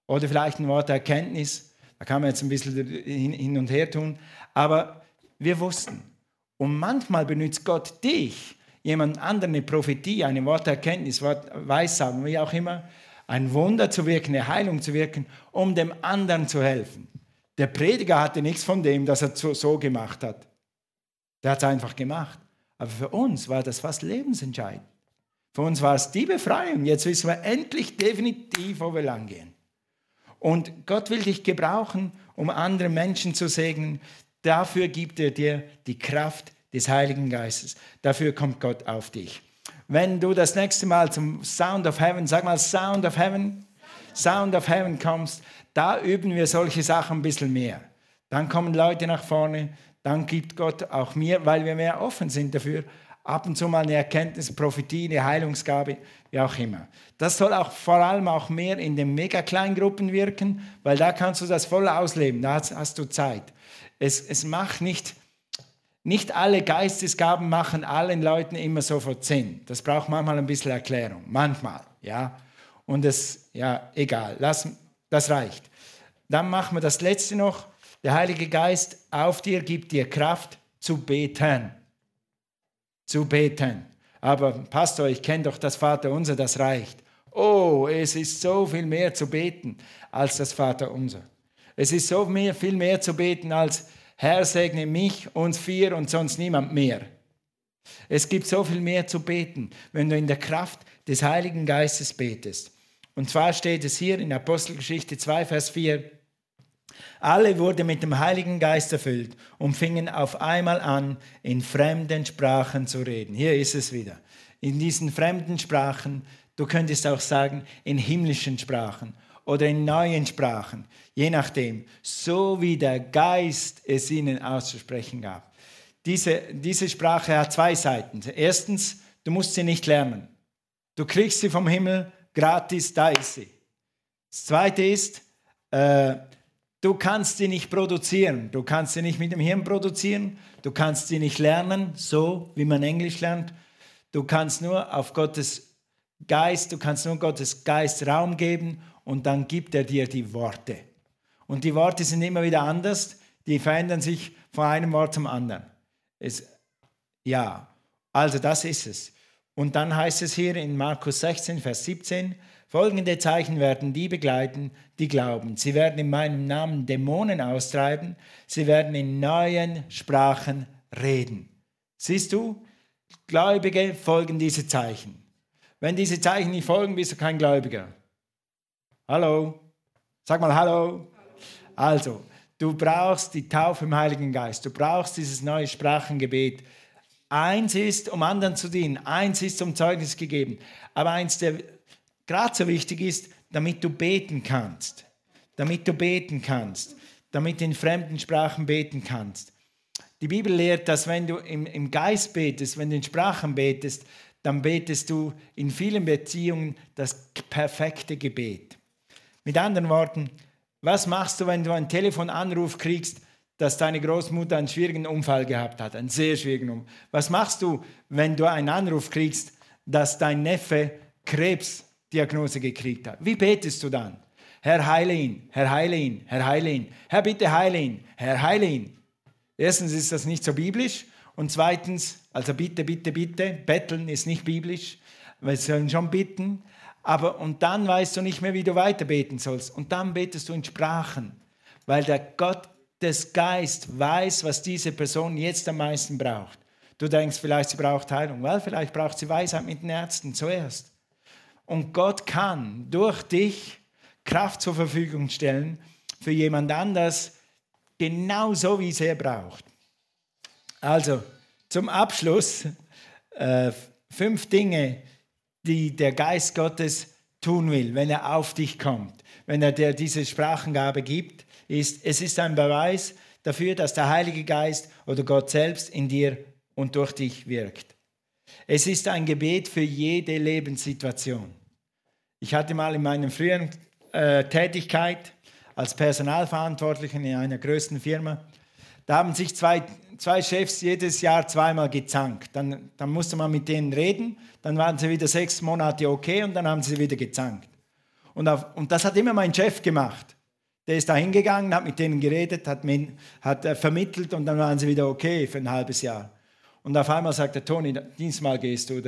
Oder vielleicht ein Wort der Erkenntnis. Da kann man jetzt ein bisschen hin und her tun. Aber wir wussten, und manchmal benutzt Gott dich, jemand anderen eine Prophetie, eine Worterkenntnis, Wort Weissagen, wie auch immer, ein Wunder zu wirken, eine Heilung zu wirken, um dem anderen zu helfen. Der Prediger hatte nichts von dem, dass er so gemacht hat. Der hat es einfach gemacht. Aber für uns war das fast lebensentscheidend. Für uns war es die Befreiung. Jetzt wissen wir endlich definitiv, wo wir lang gehen. Und Gott will dich gebrauchen, um andere Menschen zu segnen, Dafür gibt er dir die Kraft des Heiligen Geistes. Dafür kommt Gott auf dich. Wenn du das nächste Mal zum Sound of Heaven, sag mal Sound of Heaven, Sound of Heaven kommst, da üben wir solche Sachen ein bisschen mehr. Dann kommen Leute nach vorne, dann gibt Gott auch mir, weil wir mehr offen sind dafür, ab und zu mal eine Erkenntnis, Prophetie, eine Heilungsgabe, wie auch immer. Das soll auch vor allem auch mehr in den Mega-Kleingruppen wirken, weil da kannst du das voll ausleben, da hast, hast du Zeit. Es, es macht nicht, nicht alle Geistesgaben machen allen Leuten immer sofort Sinn. Das braucht manchmal ein bisschen Erklärung. Manchmal, ja. Und es, ja, egal, lass, das reicht. Dann machen wir das letzte noch. Der Heilige Geist auf dir gibt dir Kraft zu beten. Zu beten. Aber Pastor, ich kenne doch das Vaterunser, das reicht. Oh, es ist so viel mehr zu beten als das Vaterunser. Es ist so mehr, viel mehr zu beten als Herr segne mich, uns vier und sonst niemand mehr. Es gibt so viel mehr zu beten, wenn du in der Kraft des Heiligen Geistes betest. Und zwar steht es hier in Apostelgeschichte 2, Vers 4, alle wurden mit dem Heiligen Geist erfüllt und fingen auf einmal an, in fremden Sprachen zu reden. Hier ist es wieder. In diesen fremden Sprachen, du könntest auch sagen, in himmlischen Sprachen oder in neuen Sprachen, je nachdem, so wie der Geist es ihnen auszusprechen gab. Diese, diese Sprache hat zwei Seiten. Erstens, du musst sie nicht lernen. Du kriegst sie vom Himmel gratis, da ist sie. Das Zweite ist, äh, du kannst sie nicht produzieren. Du kannst sie nicht mit dem Hirn produzieren. Du kannst sie nicht lernen, so wie man Englisch lernt. Du kannst nur auf Gottes Geist, du kannst nur Gottes Geist Raum geben und dann gibt er dir die Worte. Und die Worte sind immer wieder anders, die verändern sich von einem Wort zum anderen. Es, ja, also das ist es. Und dann heißt es hier in Markus 16, Vers 17, folgende Zeichen werden die begleiten, die glauben. Sie werden in meinem Namen Dämonen austreiben, sie werden in neuen Sprachen reden. Siehst du, Gläubige folgen diese Zeichen. Wenn diese Zeichen nicht folgen, bist du kein Gläubiger. Hallo? Sag mal Hallo. Also, du brauchst die Taufe im Heiligen Geist. Du brauchst dieses neue Sprachengebet. Eins ist, um anderen zu dienen. Eins ist um Zeugnis gegeben. Aber eins, der gerade so wichtig ist, damit du beten kannst. Damit du beten kannst. Damit du in fremden Sprachen beten kannst. Die Bibel lehrt, dass wenn du im, Geist betest, wenn du in Sprachen betest, dann betest du in vielen Beziehungen das perfekte Gebet. Mit anderen Worten, was machst du, wenn du einen Telefonanruf kriegst, dass deine Großmutter einen schwierigen Unfall gehabt hat, einen sehr schwierigen Unfall? Was machst du, wenn du einen Anruf kriegst, dass dein Neffe Krebsdiagnose gekriegt hat? Wie betest du dann? Herr, heile ihn, Herr, heile ihn, Herr, heile ihn, Herr, bitte heile ihn, Herr, heile ihn. Erstens ist das nicht so biblisch und zweitens, also bitte, bitte, bitte, betteln ist nicht biblisch, wir sollen schon bitten, aber und dann weißt du nicht mehr, wie du weiter beten sollst und dann betest du in Sprachen, weil der Gott des Geist weiß, was diese Person jetzt am meisten braucht. Du denkst vielleicht, sie braucht Heilung, weil vielleicht braucht sie Weisheit mit den Ärzten zuerst. Und Gott kann durch dich Kraft zur Verfügung stellen für jemand anders, genau so, wie es er braucht. Also, zum Abschluss äh, fünf Dinge, die der Geist Gottes tun will, wenn er auf dich kommt, wenn er dir diese Sprachengabe gibt, ist, es ist ein Beweis dafür, dass der Heilige Geist oder Gott selbst in dir und durch dich wirkt. Es ist ein Gebet für jede Lebenssituation. Ich hatte mal in meinem früheren äh, Tätigkeit als Personalverantwortlicher in einer größten Firma. Da haben sich zwei, zwei Chefs jedes Jahr zweimal gezankt. Dann, dann musste man mit denen reden, dann waren sie wieder sechs Monate okay und dann haben sie wieder gezankt. Und, auf, und das hat immer mein Chef gemacht. Der ist da hingegangen, hat mit denen geredet, hat, mit, hat äh, vermittelt und dann waren sie wieder okay für ein halbes Jahr. Und auf einmal sagt der Toni, diesmal gehst du.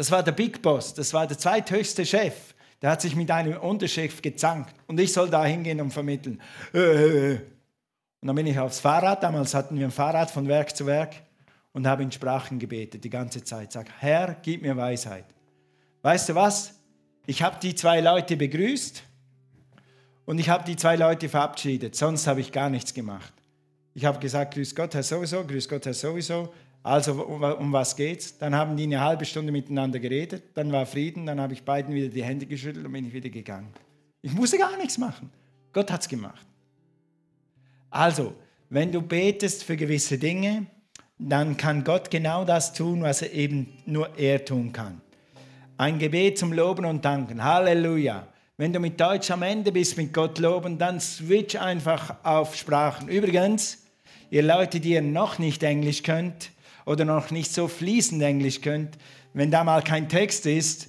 Das war der Big Boss, das war der zweithöchste Chef. Der hat sich mit einem Unterchef gezankt und ich soll da hingehen und vermitteln. Äh, äh, äh. Und dann bin ich aufs Fahrrad, damals hatten wir ein Fahrrad von Werk zu Werk und habe in Sprachen gebetet die ganze Zeit. Sag, Herr, gib mir Weisheit. Weißt du was? Ich habe die zwei Leute begrüßt und ich habe die zwei Leute verabschiedet. Sonst habe ich gar nichts gemacht. Ich habe gesagt, grüß Gott, Herr sowieso, grüß Gott, Herr sowieso. Also um, um, was geht's? Dann haben die eine halbe Stunde miteinander geredet, dann war Frieden, dann habe ich beiden wieder die Hände geschüttelt und bin ich wieder gegangen. Ich musste gar nichts machen. Gott hat es gemacht. Also, wenn du betest für gewisse Dinge, dann kann Gott genau das tun, was er eben nur er tun kann. Ein Gebet zum Loben und Danken. Halleluja. Wenn du mit Deutsch am Ende bist mit Gott loben, dann switch einfach auf Sprachen. Übrigens, ihr Leute, die ihr noch nicht Englisch könnt, oder noch nicht so fließend Englisch könnt, wenn da mal kein Text ist,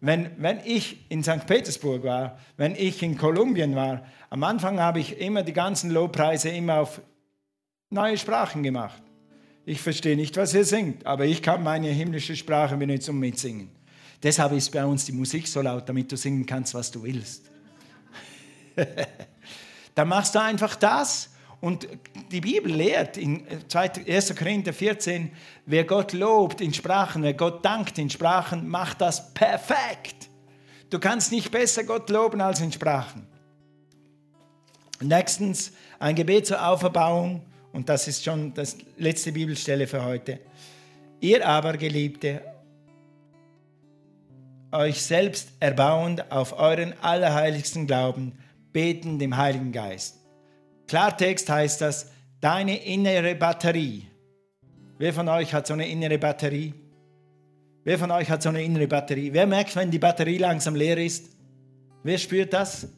wenn, wenn ich in St. Petersburg war, wenn ich in Kolumbien war, am Anfang habe ich immer die ganzen Lobpreise immer auf neue Sprachen gemacht. Ich verstehe nicht, was ihr singt, aber ich kann meine himmlische Sprache benutzen und mitsingen. Deshalb ist bei uns die Musik so laut, damit du singen kannst, was du willst. Dann machst du einfach das und die Bibel lehrt in 1. Korinther 14, wer Gott lobt in Sprachen, wer Gott dankt in Sprachen, macht das perfekt. Du kannst nicht besser Gott loben als in Sprachen. Nächstens ein Gebet zur Auferbauung, und das ist schon die letzte Bibelstelle für heute. Ihr aber, Geliebte, euch selbst erbauend auf euren allerheiligsten Glauben, beten dem Heiligen Geist. Klartext heißt das, deine innere Batterie. Wer von euch hat so eine innere Batterie? Wer von euch hat so eine innere Batterie? Wer merkt, wenn die Batterie langsam leer ist? Wer spürt das?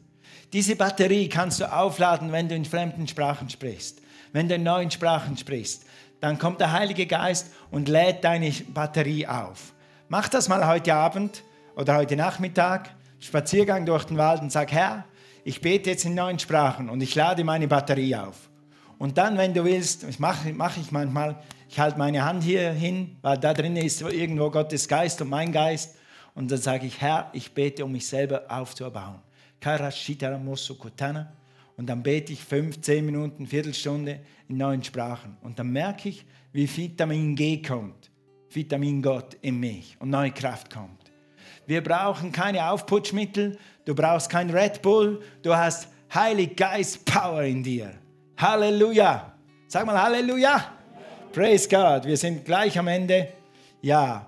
Diese Batterie kannst du aufladen, wenn du in fremden Sprachen sprichst, wenn du in neuen Sprachen sprichst. Dann kommt der Heilige Geist und lädt deine Batterie auf. Mach das mal heute Abend oder heute Nachmittag, Spaziergang durch den Wald und sag, Herr, ich bete jetzt in neuen Sprachen und ich lade meine Batterie auf. Und dann, wenn du willst, das mache mach ich manchmal, ich halte meine Hand hier hin, weil da drin ist irgendwo Gottes Geist und mein Geist. Und dann sage ich, Herr, ich bete, um mich selber aufzubauen. Und dann bete ich fünf, zehn Minuten, Viertelstunde in neuen Sprachen. Und dann merke ich, wie Vitamin G kommt, Vitamin Gott in mich und neue Kraft kommt. Wir brauchen keine Aufputschmittel, du brauchst kein Red Bull, du hast Heilig Geist Power in dir. Halleluja. Sag mal Halleluja. Praise God. Wir sind gleich am Ende. Ja.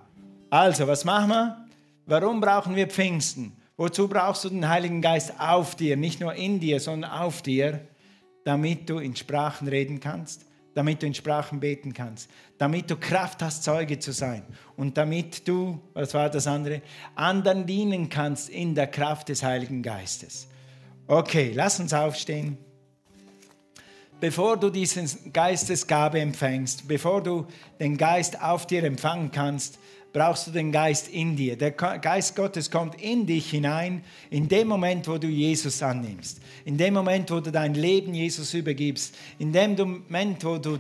Also, was machen wir? Warum brauchen wir Pfingsten? Wozu brauchst du den Heiligen Geist auf dir? Nicht nur in dir, sondern auf dir, damit du in Sprachen reden kannst, damit du in Sprachen beten kannst, damit du Kraft hast, Zeuge zu sein und damit du, was war das andere, anderen dienen kannst in der Kraft des Heiligen Geistes. Okay, lass uns aufstehen. Bevor du diese Geistesgabe empfängst, bevor du den Geist auf dir empfangen kannst, brauchst du den Geist in dir. Der Geist Gottes kommt in dich hinein, in dem Moment, wo du Jesus annimmst, in dem Moment, wo du dein Leben Jesus übergibst, in dem Moment, wo du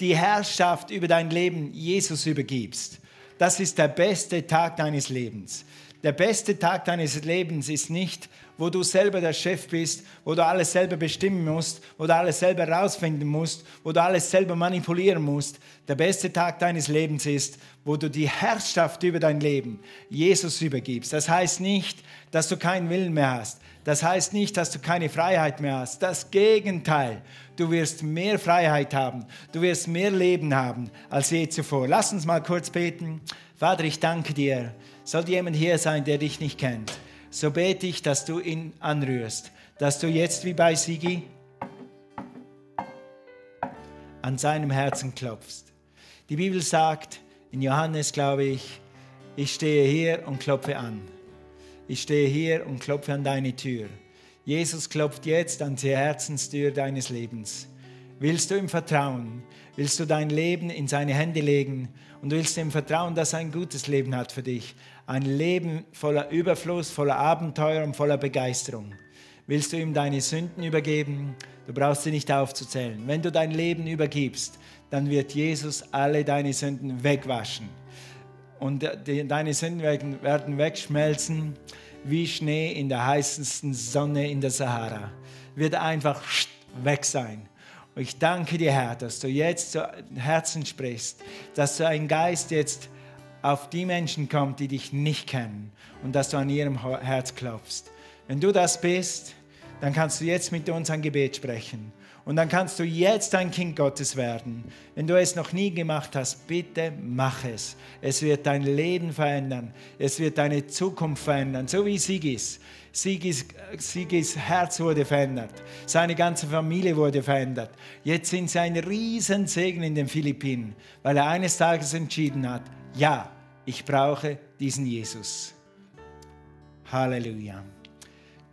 die Herrschaft über dein Leben Jesus übergibst. Das ist der beste Tag deines Lebens. Der beste Tag deines Lebens ist nicht, wo du selber der Chef bist, wo du alles selber bestimmen musst, wo du alles selber rausfinden musst, wo du alles selber manipulieren musst. Der beste Tag deines Lebens ist, wo du die Herrschaft über dein Leben Jesus übergibst. Das heißt nicht, dass du keinen Willen mehr hast. Das heißt nicht, dass du keine Freiheit mehr hast. Das Gegenteil. Du wirst mehr Freiheit haben. Du wirst mehr Leben haben als je zuvor. Lass uns mal kurz beten. Vater, ich danke dir. Sollte jemand hier sein, der dich nicht kennt, so bete ich, dass du ihn anrührst. Dass du jetzt wie bei Sigi an seinem Herzen klopfst. Die Bibel sagt, in Johannes glaube ich, ich stehe hier und klopfe an. Ich stehe hier und klopfe an deine Tür. Jesus klopft jetzt an die Herzenstür deines Lebens. Willst du ihm vertrauen? Willst du dein Leben in seine Hände legen und willst du ihm vertrauen, dass er ein gutes Leben hat für dich? Ein Leben voller Überfluss, voller Abenteuer und voller Begeisterung. Willst du ihm deine Sünden übergeben? Du brauchst sie nicht aufzuzählen. Wenn du dein Leben übergibst, dann wird Jesus alle deine Sünden wegwaschen. Und deine Sünden werden wegschmelzen wie Schnee in der heißesten Sonne in der Sahara. Wird einfach weg sein. Und ich danke dir, Herr, dass du jetzt zu Herzen sprichst, dass du ein Geist jetzt auf die Menschen kommt, die dich nicht kennen und dass du an ihrem Herz klopfst. Wenn du das bist, dann kannst du jetzt mit uns ein Gebet sprechen. Und dann kannst du jetzt ein Kind Gottes werden. Wenn du es noch nie gemacht hast, bitte mach es. Es wird dein Leben verändern. Es wird deine Zukunft verändern, so wie Sigis. Sigis, Sigis Herz wurde verändert. Seine ganze Familie wurde verändert. Jetzt sind sie ein Riesensegen in den Philippinen, weil er eines Tages entschieden hat, ja, ich brauche diesen Jesus. Halleluja.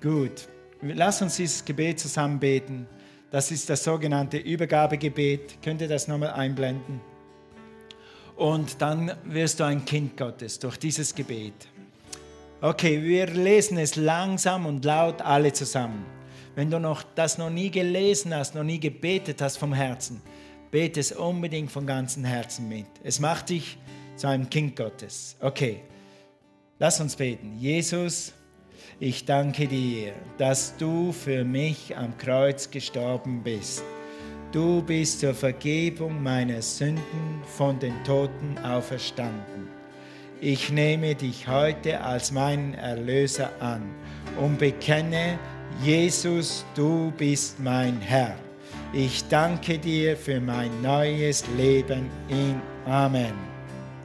Gut, lass uns dieses Gebet zusammen beten. Das ist das sogenannte Übergabegebet. Könnt ihr das nochmal einblenden? Und dann wirst du ein Kind Gottes durch dieses Gebet. Okay, wir lesen es langsam und laut alle zusammen. Wenn du noch, das noch nie gelesen hast, noch nie gebetet hast vom Herzen, bete es unbedingt von ganzem Herzen mit. Es macht dich zu einem Kind Gottes. Okay, lass uns beten. Jesus, ich danke dir, dass du für mich am Kreuz gestorben bist. Du bist zur Vergebung meiner Sünden von den Toten auferstanden. Ich nehme dich heute als meinen Erlöser an und bekenne, Jesus, du bist mein Herr. Ich danke dir für mein neues Leben in Amen.